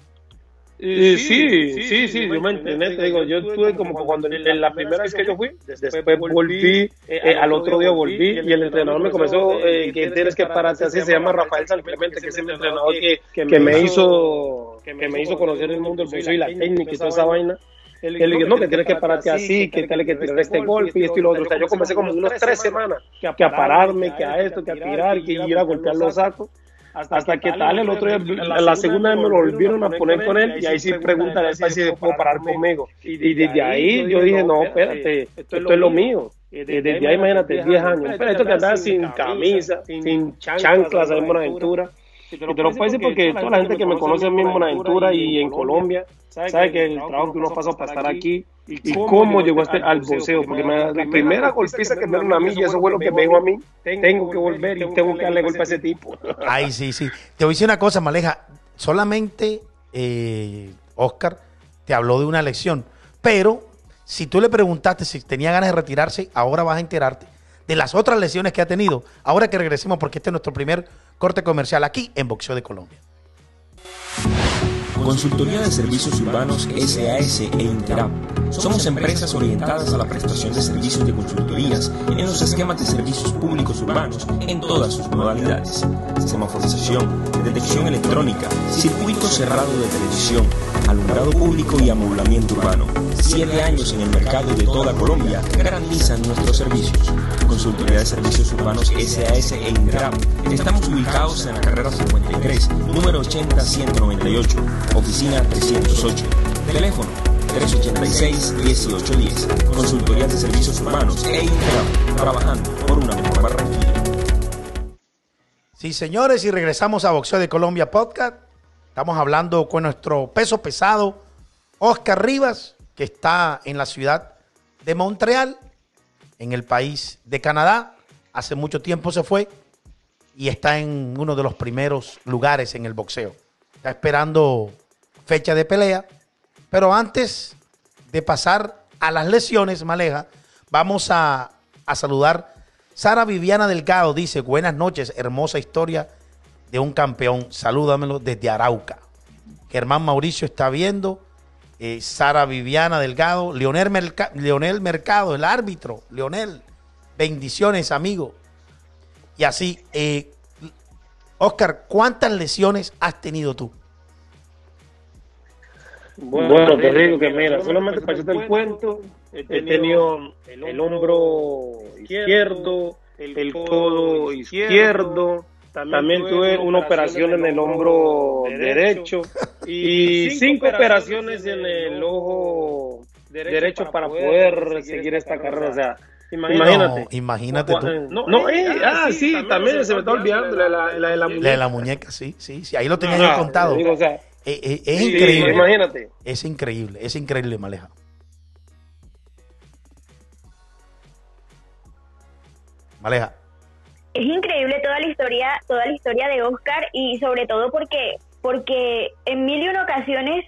sí, sí, sí, yo me entrené, te digo, yo estuve como cuando en la primera vez que yo fui, después volví, eh, al otro día volví y el entrenador me comenzó eh, que tienes que pararte así, se llama Rafael San Clemente, que es el entrenador que, que me hizo que me hizo conocer el mundo del boxeo y la técnica y toda esa vaina. Él le dijo, no, que tienes que pararte así, que tal que tirar este golpe y esto y lo otro. O sea, yo comencé como unas tres semanas que a pararme, que a esto, que a tirar, que ir a golpear los sacos. Hasta que tal, el otro día, la segunda vez me lo volvieron a poner con él y ahí sí preguntan a si puedo parar conmigo. Y desde ahí yo dije, no, espérate, esto es lo mío. Desde ahí, imagínate, 10 años. Pero esto que andaba sin camisa, sin chanclas en Buenaventura. Y te lo puedo decir porque toda la gente que me conoce en Buenaventura y en Colombia sabe que el trabajo que uno pasa para estar aquí y cómo llegó este, al boxeo. Porque la primera golpiza que me dieron a mí, y eso fue lo que me dijo a mí, tengo que volver y tengo que darle golpe a ese tipo. Ay, sí, sí. Te voy a decir una cosa, Maleja. Solamente eh, Oscar te habló de una lección, pero si tú le preguntaste si tenía ganas de retirarse, ahora vas a enterarte de las otras lesiones que ha tenido. Ahora que regresemos, porque este es nuestro primer corte comercial aquí en Boxeo de Colombia. Consultoría de Servicios Urbanos SAS e Interap. Somos empresas orientadas a la prestación de servicios de consultorías en los esquemas de servicios públicos urbanos en todas sus modalidades. Semaforización, detección electrónica, circuito cerrado de televisión, alumbrado público y amoblamiento urbano. Siete años en el mercado de toda Colombia garantizan nuestros servicios. Consultoría de Servicios Urbanos SAS e Interap. Estamos ubicados en la carrera 53, número 80-198, oficina 308. Teléfono 386-1810. Consultoría de Servicios Urbanos e Interap. Trabajando por una mejor Barranquilla. Sí, señores, y regresamos a Boxeo de Colombia Podcast. Estamos hablando con nuestro peso pesado, Oscar Rivas, que está en la ciudad de Montreal, en el país de Canadá. Hace mucho tiempo se fue y está en uno de los primeros lugares en el boxeo. Está esperando fecha de pelea. Pero antes de pasar a las lesiones, Maleja, vamos a, a saludar. Sara Viviana Delgado dice, buenas noches, hermosa historia de un campeón. Salúdamelo desde Arauca. Germán Mauricio está viendo. eh, Sara Viviana Delgado. Leonel, Leonel Mercado, el árbitro. Leonel, bendiciones, amigo. Y así, eh, Oscar, ¿cuántas lesiones has tenido tú? Bueno, te digo que mira, solamente para echarte el cuento, he tenido el hombro izquierdo, el codo izquierdo, también tuve una operación en el hombro derecho y cinco operaciones en el ojo derecho para poder seguir esta carrera. O sea, imagínate. No, imagínate tú. No, no, eh, ah, sí, también se me está olvidando la, la, la de la La muñeca. de la muñeca, sí, sí, sí. Ahí lo tenía Ah, yo contado. digo, o sea, Eh, eh, es sí, increíble. Imagínate. Es increíble, es increíble, Maleja. Maleja. Es increíble toda la historia, toda la historia de Oscar y sobre todo porque, porque en mil y una ocasiones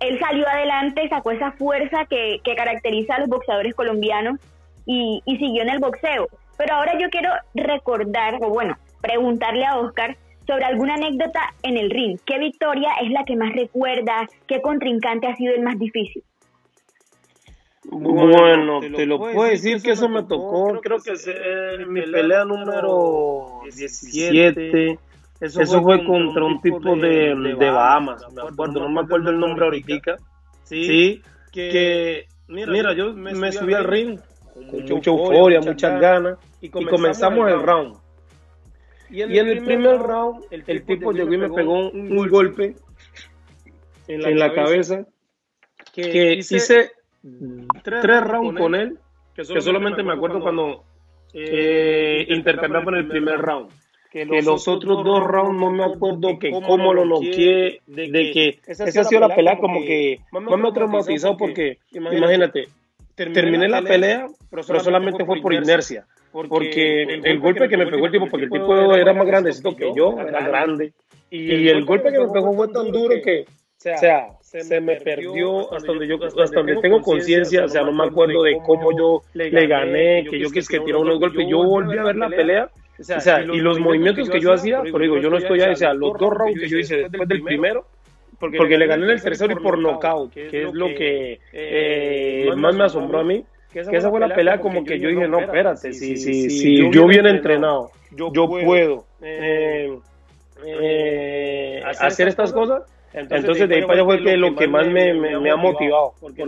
él salió adelante, sacó esa fuerza que, que caracteriza a los boxeadores colombianos y, y siguió en el boxeo. Pero ahora yo quiero recordar, o bueno, preguntarle a Oscar sobre alguna anécdota en el ring. ¿Qué victoria es la que más recuerda? ¿Qué contrincante ha sido el más difícil? Bueno, te lo puedo decir que eso me tocó, creo que es eh, mi pelea número 17. Eso fue contra un tipo de, de Bahamas, me acuerdo, no me acuerdo el nombre ahorita. Sí, que mira, yo me subí al ring con mucha euforia, muchas ganas y comenzamos el round. Y en el primer round, el tipo llegó y me pegó un golpe en la cabeza que hice tres rounds con él, que solamente me acuerdo cuando eh, intercambiamos en el primer round. Que los otros dos rounds no me acuerdo que cómo lo noqueé, de que esa ha sido la pelea como que más me ha traumatizado porque, imagínate, terminé la pelea, pero solamente fue por inercia. Porque el golpe que me pegó el tipo, porque el tipo era más grandecito que yo, era grande. Y el golpe que me pegó fue tan duro que, o sea, se me perdió hasta donde yo hasta donde tengo conciencia, o sea, no me acuerdo de cómo yo le gané, que yo quise que tiró unos golpes, yo volví a ver la pelea, o sea, y los movimientos que yo hacía, pero digo, yo no estoy ahí, o sea, los dos rounds que yo hice después del primero, porque le gané en el tercero y por nocaut, que es lo que eh, más me asombró a mí, que esa fue la pelea como que yo dije, no, espérate, si, si, si yo bien entrenado, yo puedo eh, eh, hacer estas cosas, entonces, de ahí para allá fue que lo que más me, me, me ha motivado. Porque,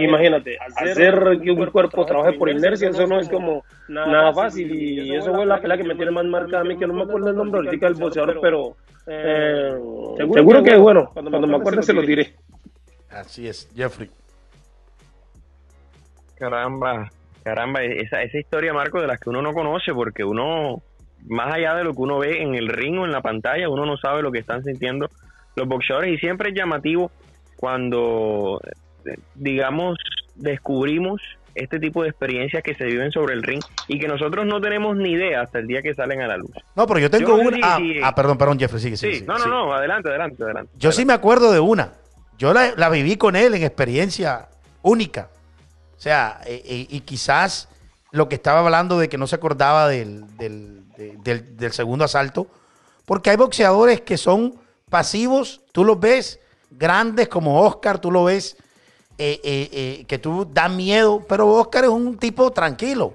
imagínate, hacer que un cuerpo trabaje por inercia, eso no es como nada fácil. Y eso fue la pelea que me tiene más marcada a mí, que no me acuerdo el nombre ahorita del boxeador, pero eh, seguro que bueno, cuando me acuerde se lo diré. Así es, Jeffrey. Caramba, caramba, esa, esa historia, Marco, de las que uno no conoce, porque uno, más allá de lo que uno ve en el ring o en la pantalla, uno no sabe lo que están sintiendo los boxeadores y siempre es llamativo cuando, digamos, descubrimos este tipo de experiencias que se viven sobre el ring y que nosotros no tenemos ni idea hasta el día que salen a la luz. No, pero yo tengo Yo una. si- ah, si- ah, perdón, perdón, Jeffrey, sigue, sigue. Sí, sigue, no, no, no, adelante, adelante, adelante. Yo sí me acuerdo de una. Yo la, la viví con él en experiencia única. O sea, eh, eh, y quizás lo que estaba hablando de que no se acordaba del, del, de- del- segundo asalto, porque hay boxeadores que son pasivos, tú los ves grandes como Oscar, tú lo ves, eh, que tú da miedo, pero Oscar es un tipo tranquilo.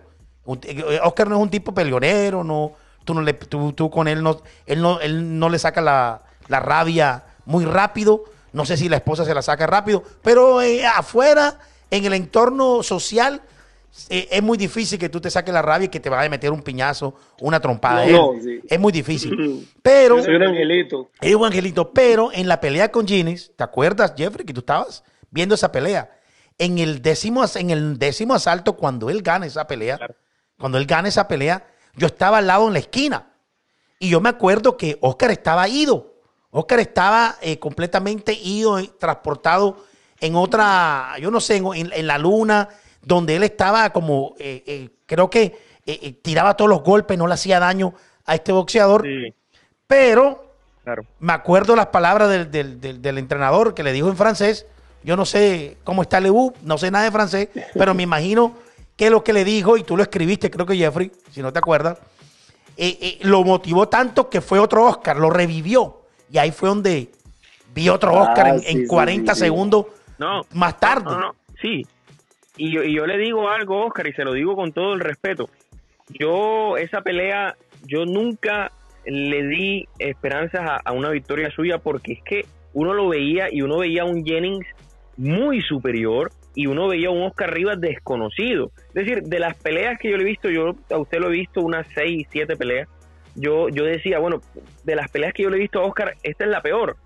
Oscar no es un tipo peleonero, no, tú, no le, tú, tú con él no, él no, él no le saca la, la rabia muy rápido. No sé si la esposa se la saca rápido, pero afuera, en el entorno social, eh, es muy difícil que tú te saques la rabia y que te vaya a meter un piñazo, una trompada. No, Él- no, sí. Es muy difícil. Pero Yo soy un angelito. es un angelito, pero en la pelea con Ginis, ¿te acuerdas, Jeffrey, que tú estabas viendo esa pelea? En el décimo, en el décimo asalto, cuando él gana esa pelea, cuando él gana esa pelea, yo estaba al lado en la esquina. Y yo me acuerdo que Oscar estaba ido. Oscar estaba eh, completamente ido, eh, transportado en otra, yo no sé, en, en- la luna, donde él estaba como, eh, eh, creo que eh, tiraba todos los golpes, no le hacía daño a este boxeador. Sí, Pero claro. me acuerdo las palabras del, del- del- del entrenador que le dijo en francés. Yo no sé cómo está Lebu, no sé nada de francés, pero me imagino que lo que le dijo, y tú lo escribiste, creo que Jeffrey, si no te acuerdas, lo motivó tanto que fue otro Oscar, lo revivió. Y ahí fue donde vi otro Ah, Oscar en, sí, en sí, 40 sí, sí. segundos No, más tarde. No, no, sí. Y yo, y yo le digo algo, Oscar, y se lo digo con todo el respeto. Yo, esa pelea, yo nunca le di esperanzas a, a una victoria suya porque es que uno lo veía y uno veía a un Jennings muy superior y uno veía a un Oscar Rivas desconocido. Es decir, de las peleas que yo le he visto, yo a usted lo he visto unas 6, 7 peleas, yo, yo decía, bueno, de las peleas que yo le he visto a Oscar, esta es la peor.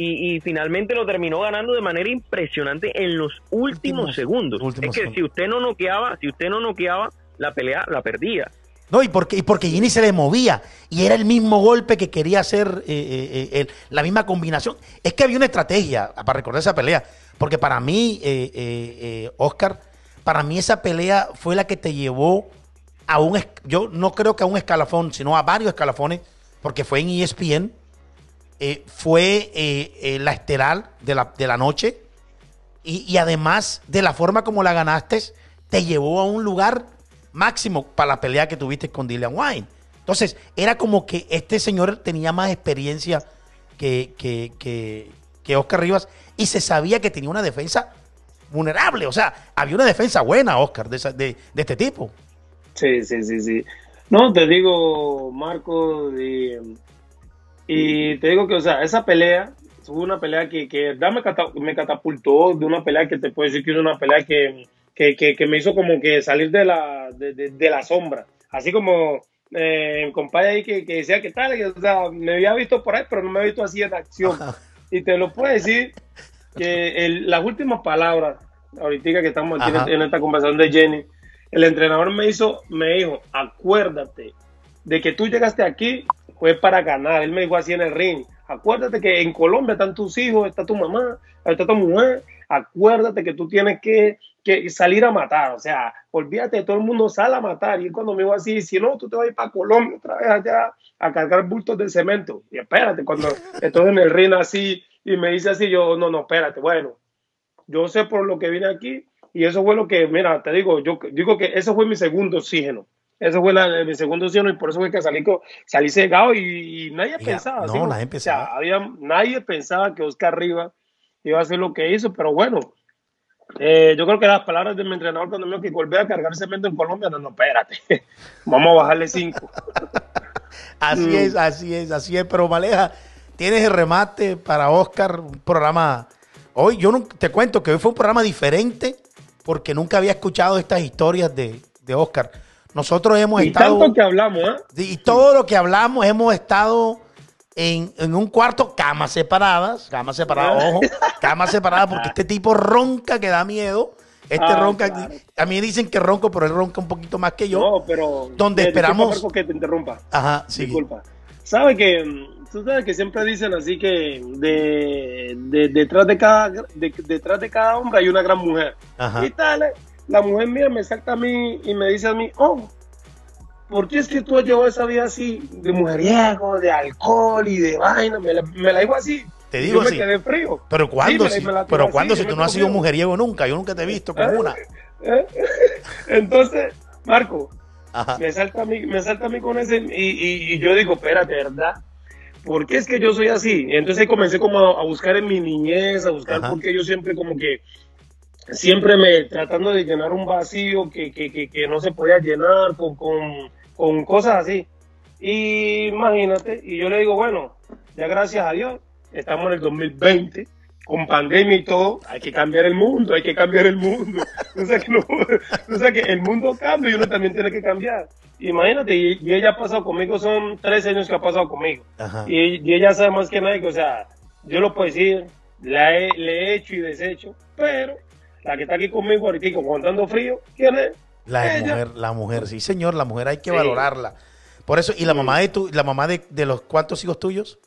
Y, y finalmente lo terminó ganando de manera impresionante en los últimos, Últimos- segundos. últimos es que segundos. si usted no noqueaba, si usted no noqueaba, la pelea la perdía. No, y porque, y porque Ginny se le movía. Y era el mismo golpe que quería hacer, eh, eh, eh, el- la misma combinación. Es que había una estrategia para recordar esa pelea. Porque para mí, eh, eh, Oscar, para mí esa pelea fue la que te llevó a un, yo no creo que a un escalafón, sino a varios escalafones, porque fue en ESPN, eh, fue eh, eh, la estelar de la, de la noche, y, además de la forma como la ganaste, te llevó a un lugar máximo para la pelea que tuviste con Dillian Wine. Entonces, era como que este señor tenía más experiencia que, que, que, que Oscar Rivas y se sabía que tenía una defensa vulnerable. O sea, había una defensa buena, Oscar, de, de, de este tipo. Sí, sí, sí, sí. No, te digo, Marco, y, y te digo que, o sea, esa pelea fue una pelea que, que me, me catapultó de una pelea que te puedo decir que es una pelea que, que, que, que me hizo como que salir de la, de, de- de la sombra. Así como eh, compadre ahí que, que decía que tal, que, o sea, me había visto por ahí, pero no me había visto así en acción. Y te lo puedo decir que el- las últimas palabras, ahorita que estamos aquí en, en esta conversación de Jenny, el entrenador me hizo, me dijo, acuérdate de que tú llegaste aquí fue para ganar. Él me dijo así en el ring. Acuérdate que en Colombia están tus hijos, está tu mamá, está tu mujer. Acuérdate que tú tienes que, salir a matar. O sea, olvídate, todo el mundo sale a matar. Y cuando me dijo así, si no, tú te vas a ir para Colombia otra vez allá a cargar bultos de cemento. Y espérate, cuando estoy en el ring así y me dice así, yo, no, no, espérate, bueno, yo sé por lo que vine aquí y eso fue lo que, mira, te digo, yo digo que eso fue mi segundo oxígeno. Eso fue la- mi segundo oxígeno y por eso fue que salí, salí cegado y, y nadie pensaba. no, ¿sí? nadie O sea, pensaba. había, nadie pensaba que Oscar Rivas iba a hacer lo que hizo, pero bueno, eh, yo creo que las palabras de mi entrenador cuando me dijo que volver a cargar cemento en Colombia, no, no, espérate, [laughs] vamos a bajarle cinco. [laughs] Así Mm. es, así es, así es. Pero Maleja, tienes el remate para Oscar, un programa. Hoy yo no, te cuento que hoy fue un programa diferente porque nunca había escuchado estas historias de, de Oscar. Nosotros hemos Y estado. tanto que hablamos, ¿eh? Y todo lo que hablamos, hemos estado en, en un cuarto, camas separadas, camas separadas, ojo, camas separadas, porque este tipo ronca que da miedo. Este Ah, ronca, claro. a mí dicen que ronco, pero él ronca un poquito más que yo. No, pero. Donde disculpa, esperamos- Marco, que te interrumpa. Ajá, sí. Disculpa. Sabe que. mm, Tú sabes que siempre dicen así que de, de- detrás, de cada, de- detrás de cada hombre hay una gran mujer. Ajá. Y tal, eh, la mujer mía me salta a mí y me dice a mí, oh, ¿por qué es que tú has llevado esa vida así de mujeriego, de alcohol y de vaina? Me la, me la digo así. Te digo yo así. me quedé frío. Pero cuando, Sí, si, pero cuando si tú no has sido mujeriego nunca, yo nunca te he visto con una. ¿Eh? [laughs] Entonces, Marco, Ajá. me salta a mí, me salta a mí con ese y, y- y yo digo, espérate, ¿verdad? ¿por qué es que yo soy así? Entonces comencé como a, buscar en mi niñez, a buscar Ajá. por qué yo siempre como que siempre me tratando de llenar un vacío que, que, que, que no se podía llenar con, con, con cosas así. Y imagínate, y yo le digo, bueno, ya gracias a Dios, estamos en el 2020, con pandemia y todo, hay que cambiar el mundo, hay que cambiar el mundo. [laughs] O sea que, no, o sea que el mundo cambia y uno también tiene que cambiar. Imagínate, y, y ella ha pasado conmigo, son tres años que ha pasado conmigo. Y, y ella sabe más que nadie que, o sea, yo lo puedo decir, la he, le he hecho y deshecho, pero la que está aquí conmigo ahorita aguantando frío, ¿quién es? La Ella. mujer, la mujer, sí, señor, la mujer hay que Sí. valorarla. Por eso, ¿y la mamá de tu, la mamá de, de los cuántos hijos tuyos?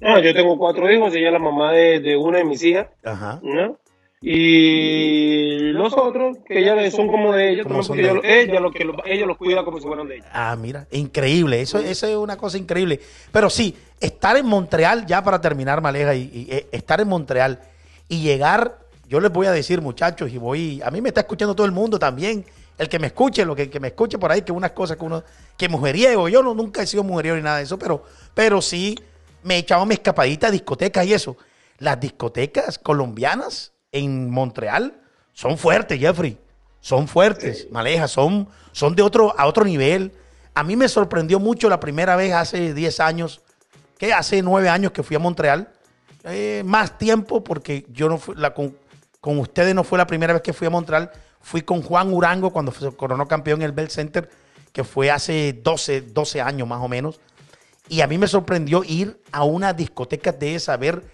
No, yo tengo cuatro hijos, ella es la mamá de, de una de mis hijas, Ajá. ¿no? Y los otros, que ya son como de ella, Como también son de ella, ella, lo que ella los cuida como si fueran de ella. Ah, mira, increíble. Eso, eso es una cosa increíble. Pero sí, estar en Montreal, ya para terminar, Maleja, y, y, eh, estar en Montreal y llegar, yo les voy a decir, muchachos, y voy, a mí me está escuchando todo el mundo también. El que me escuche, lo que, que me escuche por ahí, que unas cosas que uno, que mujeriego, yo no, nunca he sido mujeriego ni nada de eso, pero, pero sí me he echado mi escapadita a discotecas y eso. Las discotecas colombianas en Montreal son fuertes, Jeffrey. Son fuertes, Maleja, son, son de otro, a otro nivel. A mí me sorprendió mucho la primera vez hace 10 años, que hace 9 años que fui a Montreal. Eh, más tiempo porque yo no fui, la, con, con ustedes no fue la primera vez que fui a Montreal. Fui con Juan Urango cuando se coronó campeón en el Bell Center, que fue hace 12, 12 años más o menos. Y a mí me sorprendió ir a una discoteca de esa, ver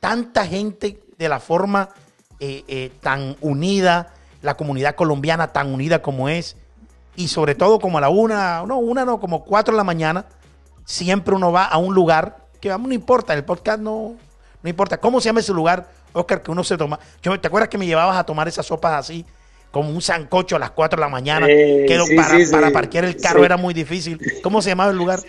tanta gente de la forma eh, eh, tan unida, la comunidad colombiana tan unida como es, y sobre todo como a la una, no, una no, como cuatro de la mañana, siempre uno va a un lugar que no importa, el podcast no, no importa. ¿Cómo se llama ese lugar, Oscar, que uno se toma? Yo, ¿Te acuerdas que me llevabas a tomar esas sopas así? Como un sancocho a las 4 de la mañana. Eh, que sí, para, sí, para parquear el carro Sí. era muy difícil. ¿Cómo se llamaba el lugar?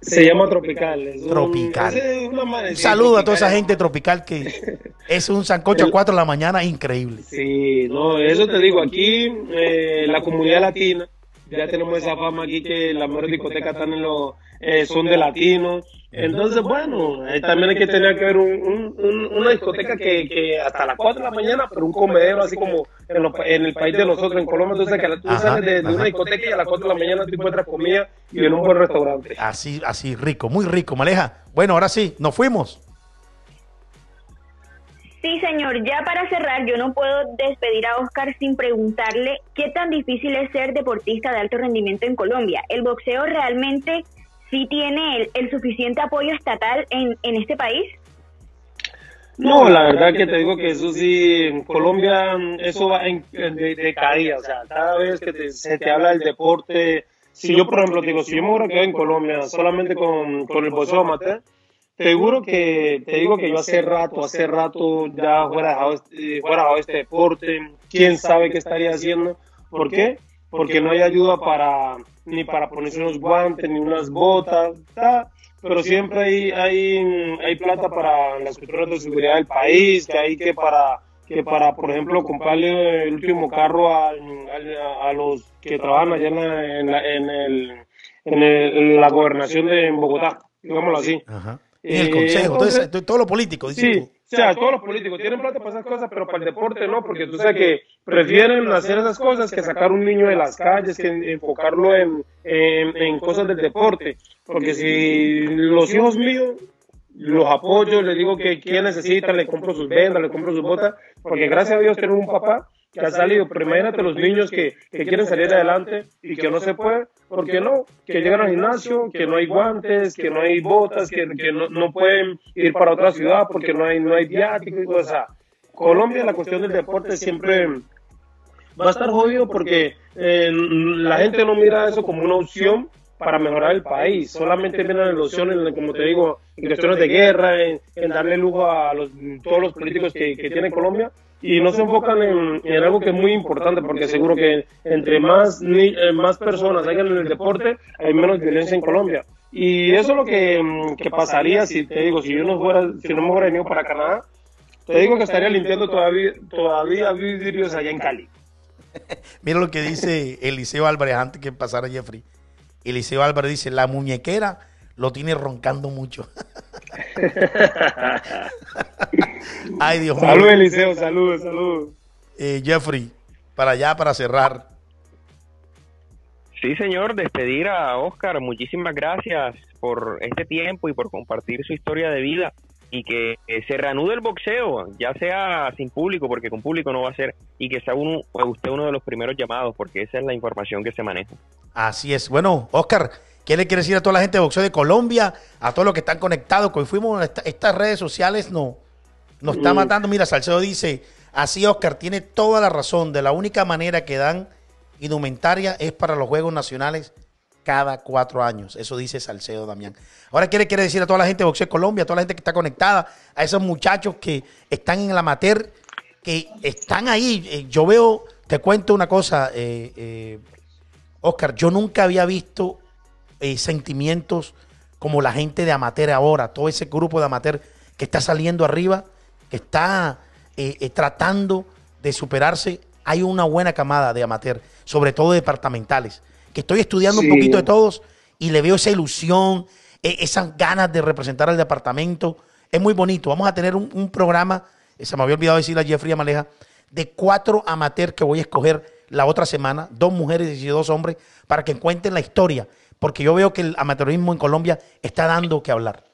Se llama Tropical. es un- Tropical. es Un saludo a toda esa gente tropical que [laughs] es un sancocho a El- 4 de la mañana increíble. Sí, no, eso te digo, aquí eh, la comunidad latina, ya tenemos esa fama aquí que las mejores discotecas están en los, eh, son de latinos. Entonces, bueno, ahí también hay que tener que ver un- una discoteca que, que hasta las 4 de la mañana, pero un comedero así como en, pa- en el país de nosotros, en Colombia, tú sabes que tú Ajá, sales de, una discoteca y a las 4 de la mañana tú encuentras comida y en un buen restaurante. Así, así rico, muy rico, Maleja. Bueno, ahora sí, nos fuimos. Sí, señor. Ya para cerrar, yo no puedo despedir a Oscar sin preguntarle qué tan difícil es ser deportista de alto rendimiento en Colombia. ¿El boxeo realmente sí tiene el, el suficiente apoyo estatal en, en este país? No, la verdad que te digo que eso sí, en Colombia eso va en, en de, de caída, o sea, cada vez que te- se te habla del deporte, si yo por ejemplo te digo, si yo me hubiera quedado en Colombia solamente con, con el boxeo amateur, te juro que, te digo que yo hace rato, hace rato ya fuera dejado, este- fuera dejado este deporte, quién sabe qué estaría haciendo, ¿por qué? Porque no hay ayuda para, ni para ponerse unos guantes, ni unas botas, ta, pero siempre hay, hay, hay plata para las estructuras de seguridad del país, que hay que para, que para por ejemplo, comprarle el último carro al- a, los que trabajan allá en la, en la, en el, en el- en la gobernación de Bogotá, digámoslo así. Ajá. Y el Eh, consejo, entonces- to- todo lo político, dices Sí, tú. O sea, todos los políticos tienen plata para esas cosas, pero para el deporte no, porque tú sabes que prefieren hacer esas cosas que sacar un niño de las calles, que enfocarlo en, en, cosas del deporte. Porque si los hijos míos los apoyo, les digo que quien necesita, le compro sus vendas, le compro sus botas, porque gracias a Dios tengo un papá que ha salido, pero imagínate los niños que, que quieren salir adelante y que no se puede, ¿por qué no? Que llegan al gimnasio, que no hay guantes, que no hay botas, que, no, no pueden ir para otra ciudad porque no hay, no hay viático y cosas. O sea, Colombia, la cuestión del deporte siempre va a estar jodido porque eh, la gente no mira eso como una opción para mejorar el país. Solamente miran la opción, en, como te digo, en cuestiones de guerra, en, en darle lujo a los, todos los políticos que, que tiene Colombia y no se enfocan en, en algo que es muy importante porque seguro que entre más, ni- eh, más personas hagan en el deporte, hay menos violencia en Colombia. Y eso es lo que, mm, que pasaría si te digo, si yo no fuera, si no me hubiera venido para Canadá, te digo que estaría limpiando todavía, todavía vidrios allá en Cali. [laughs] Mira lo que dice Eliseo Álvarez antes que pasara Jeffrey. Eliseo Álvarez dice, la muñequera lo tiene roncando mucho. [laughs] [laughs] Ay, Dios mío. Saludos, Eliseo, saludos, saludos. Eh, Jeffrey, para allá, para cerrar. Sí, señor, despedir a Oscar. Muchísimas gracias por este tiempo y por compartir su historia de vida y que se reanude el boxeo, ya sea sin público, porque con público no va a ser, y que sea uno, usted uno de los primeros llamados, porque esa es la información que se maneja. Así es. Bueno, Oscar, ¿qué le quiere decir a toda la gente de boxeo de Colombia, a todos los que están conectados? Que hoy fuimos, esta- estas redes sociales no, nos está Mm. matando. Mira, Salcedo dice, así Oscar tiene toda la razón, de la única manera que dan indumentaria es para los Juegos Nacionales cada cuatro años. Eso dice Salcedo Damián. Ahora, ¿qué le quiere decir a toda la gente de Boxeo de Colombia, a toda la gente que está conectada, a esos muchachos que están en el amateur, que están ahí? Eh, yo veo, te cuento una cosa, eh, eh, Oscar, yo nunca había visto eh, sentimientos como la gente de amateur ahora, todo ese grupo de amateur que está saliendo arriba, que está eh, eh, tratando de superarse. Hay una buena camada de amateur, sobre todo departamentales, que estoy estudiando un poquito de todos y le veo esa ilusión, esas ganas de representar al departamento. Es muy bonito. Vamos a tener un, un programa, se me había olvidado decirle a Jeffrey Amaleja, de cuatro amateurs que voy a escoger la otra semana, dos mujeres y dos hombres, para que cuenten la historia, porque yo veo que el amateurismo en Colombia está dando que hablar.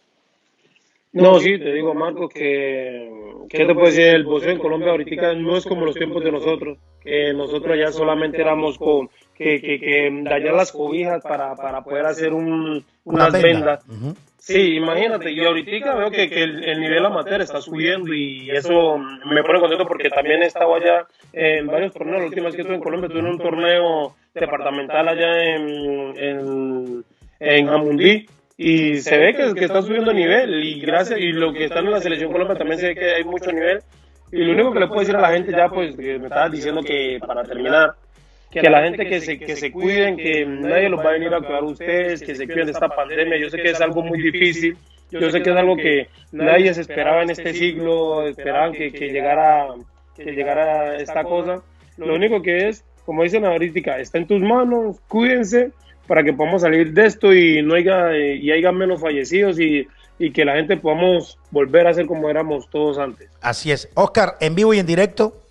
No, sí, te digo, Marcos, que, ¿qué te puedo decir? El boxeo en Colombia ahorita no es como los tiempos de nosotros, que nosotros ya solamente éramos con, que, que, que dañar las cobijas para, para poder hacer un, Una unas venda. vendas. Ujú. Sí, imagínate, y ahorita veo que, que el, el nivel amateur está subiendo y eso me pone contento porque también he estado allá en varios torneos, la última vez que estuve en Colombia tuve un torneo departamental allá en, en, en Jamundí y se ve que, que está subiendo nivel y gracias y lo que está en la selección Colombia también se ve que hay mucho nivel. Y lo único que le puedo decir a la gente ya pues que me estabas diciendo que para terminar que la gente que se, que se cuiden, que nadie los va a venir a cuidar a ustedes, que se cuiden de esta pandemia. Yo sé que es algo muy difícil, yo sé que es algo que nadie se esperaba en este siglo, esperaban que, que llegara que llegara esta cosa. Lo único que es, como dicen ahorita, está en tus manos, cuídense para que podamos salir de esto y no haya, y haya menos fallecidos y, y que la gente podamos volver a ser como éramos todos antes. Así es. Oscar, en vivo y en directo.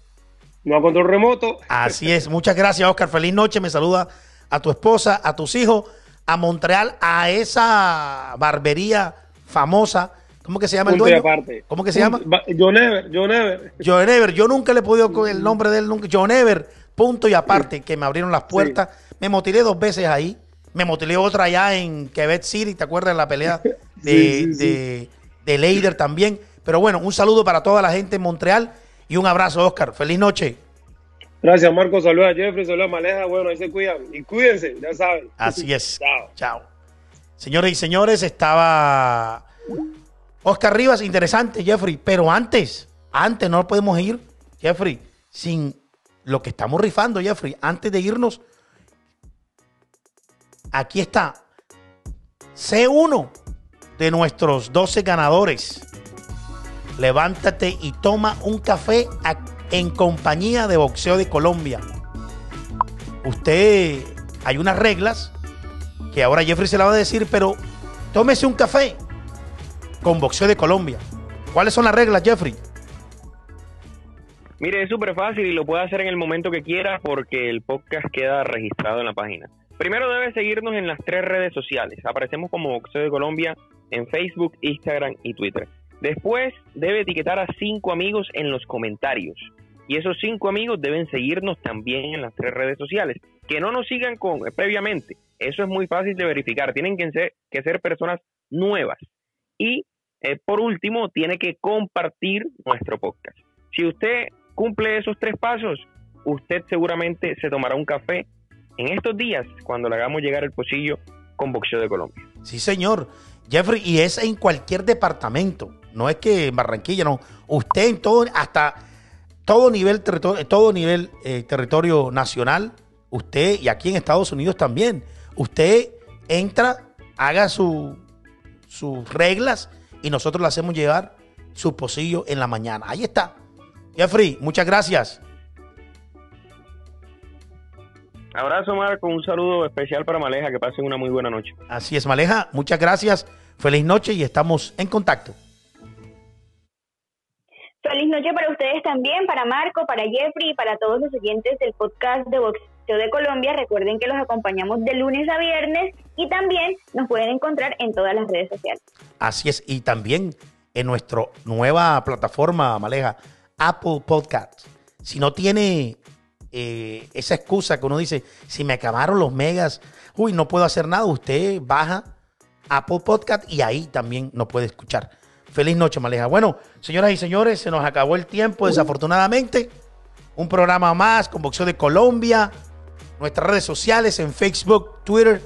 No a control remoto. Así es. Muchas gracias, Oscar. Feliz noche. Me saluda a tu esposa, a tus hijos, a Montreal, a esa barbería famosa. ¿Cómo que se llama el Punto y dueño? aparte. ¿Cómo que se llama? John Ever, John Ever. John Ever. Yo nunca le he podido con el nombre de él. Nunca. John Ever. Punto y aparte, que me abrieron las puertas. Me motilé dos veces ahí. Me motilé otra allá en Quebec City. ¿Te acuerdas de la pelea [laughs] de, Sí, sí, sí. de, de Leider también? Pero bueno, un saludo para toda la gente en Montreal y un abrazo, Oscar. Feliz noche. Gracias, Marco. Saludos a Jeffrey, saludos a Maleja. Bueno, ahí se cuidan. Y cuídense, ya saben. Así es. [laughs] Chao. Chao. Señores y señores, estaba Oscar Rivas, interesante, Jeffrey. Pero antes, antes no podemos ir, Jeffrey, sin lo que estamos rifando, Jeffrey. Antes de irnos, aquí está C1 de nuestros 12 ganadores. Levántate y toma un café en compañía de Boxeo de Colombia. Usted, hay unas reglas que ahora Jeffrey se la va a decir, pero tómese un café con Boxeo de Colombia. ¿Cuáles son las reglas, Jeffrey? Mire, es súper fácil y lo puede hacer en el momento que quiera porque el podcast queda registrado en la página. Primero debe seguirnos en las tres redes sociales. Aparecemos como Boxeo de Colombia en Facebook, Instagram y Twitter. Después debe etiquetar a cinco amigos en los comentarios. Y esos cinco amigos deben seguirnos también en las tres redes sociales. Que no nos sigan con, previamente. Eso es muy fácil de verificar. Tienen que ser, que ser personas nuevas. Y eh, por último, tiene que compartir nuestro podcast. Si usted cumple esos tres pasos, usted seguramente se tomará un café en estos días cuando le hagamos llegar el pocillo con Boxeo de Colombia. Sí, señor. Jeffrey, y es en cualquier departamento. No es que en Barranquilla, no. Usted en todo, hasta todo nivel, territorio, todo nivel eh, territorio nacional, usted y aquí en Estados Unidos también. Usted entra, haga su, sus reglas y nosotros le hacemos llegar su pocillo en la mañana. Ahí está. Jeffrey, muchas gracias. Abrazo, Marco. Un saludo especial para Maleja. Que pasen una muy buena noche. Así es, Maleja. Muchas gracias. Feliz noche y estamos en contacto. Feliz noche para ustedes también, para Marco, para Jeffrey y para todos los oyentes del podcast de Boxeo de Colombia. Recuerden que los acompañamos de lunes a viernes y también nos pueden encontrar en todas las redes sociales. Así es, y también en nuestra nueva plataforma, Maleja, Apple Podcast. Si no tiene eh, esa excusa que uno dice, si me acabaron los megas, uy, no puedo hacer nada, usted baja Apple Podcast y ahí también nos puede escuchar. Feliz noche, Maleja. Bueno, señoras y señores, se nos acabó el tiempo, desafortunadamente. Un programa más con Boxeo de Colombia. Nuestras redes sociales en Facebook, Twitter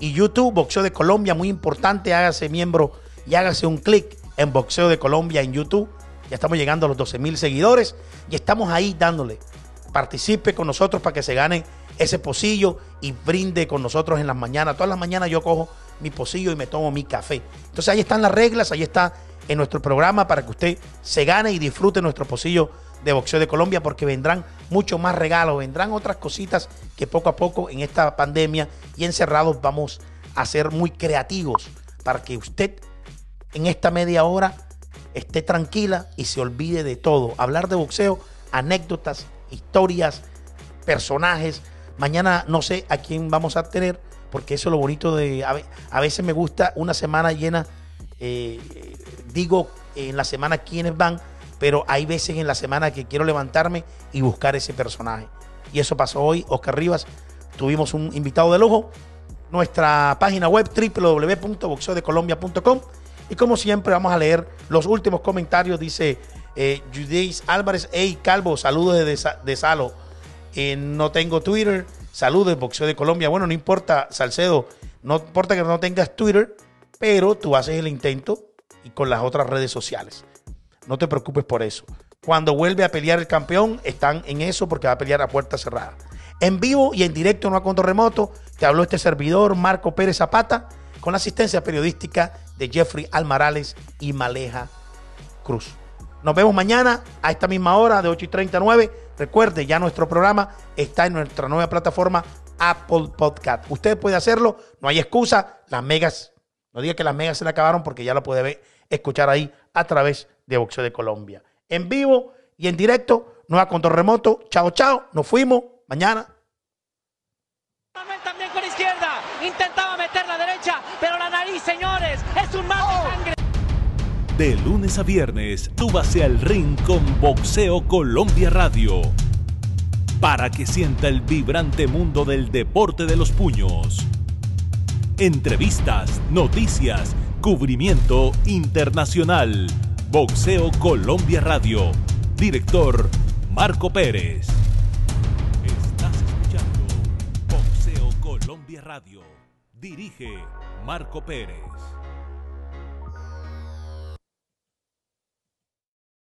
y YouTube. Boxeo de Colombia, muy importante. Hágase miembro y hágase un clic en Boxeo de Colombia en YouTube. Ya estamos llegando a los 12 mil seguidores y estamos ahí dándole. Participe con nosotros para que se gane ese pocillo y brinde con nosotros en las mañanas. Todas las mañanas yo cojo mi pocillo y me tomo mi café. Entonces ahí están las reglas, ahí está en nuestro programa para que usted se gane y disfrute nuestro pocillo de boxeo de Colombia porque vendrán mucho más regalos, vendrán otras cositas que poco a poco en esta pandemia y encerrados vamos a ser muy creativos para que usted en esta media hora esté tranquila y se olvide de todo. Hablar de boxeo, anécdotas, historias, personajes. Mañana no sé a quién vamos a tener, porque eso es lo bonito de... A veces me gusta una semana llena, eh, digo en la semana quiénes van, pero hay veces en la semana que quiero levantarme y buscar ese personaje. Y eso pasó hoy, Oscar Rivas. Tuvimos un invitado de lujo. Nuestra página web www.boxeodecolombia.com y como siempre, vamos a leer los últimos comentarios. Dice eh, Álvarez, hey Calvo, saludos de, Salo. Eh, no tengo Twitter, saludos, Boxeo de Colombia. Bueno, no importa, Salcedo, no importa que no tengas Twitter, pero tú haces el intento y con las otras redes sociales. No te preocupes por eso. Cuando vuelve a pelear el campeón, están en eso porque va a pelear a puerta cerrada. En vivo y en directo, no a control remoto, te habló este servidor, Marco Pérez Zapata, con la asistencia periodística de Jeffrey Almarales y Maleja Cruz. Nos vemos mañana a esta misma hora de 8 y 39. Recuerde, ya nuestro programa está en nuestra nueva plataforma Apple Podcast. Usted puede hacerlo, no hay excusa. Las megas, no diga que las megas se le acabaron porque ya lo puede ver, escuchar ahí a través de Boxeo de Colombia. En vivo y en directo, nueva control remoto. Chao, chao. Nos fuimos. Mañana. También con izquierda. Intentaba meter la derecha, pero la nariz, señores, es un mal. De lunes a viernes, súbase al ring con Boxeo Colombia Radio. Para que sienta el vibrante mundo del deporte de los puños. Entrevistas, noticias, cubrimiento internacional. Boxeo Colombia Radio. Director Marco Pérez. Estás escuchando Boxeo Colombia Radio. Dirige Marco Pérez.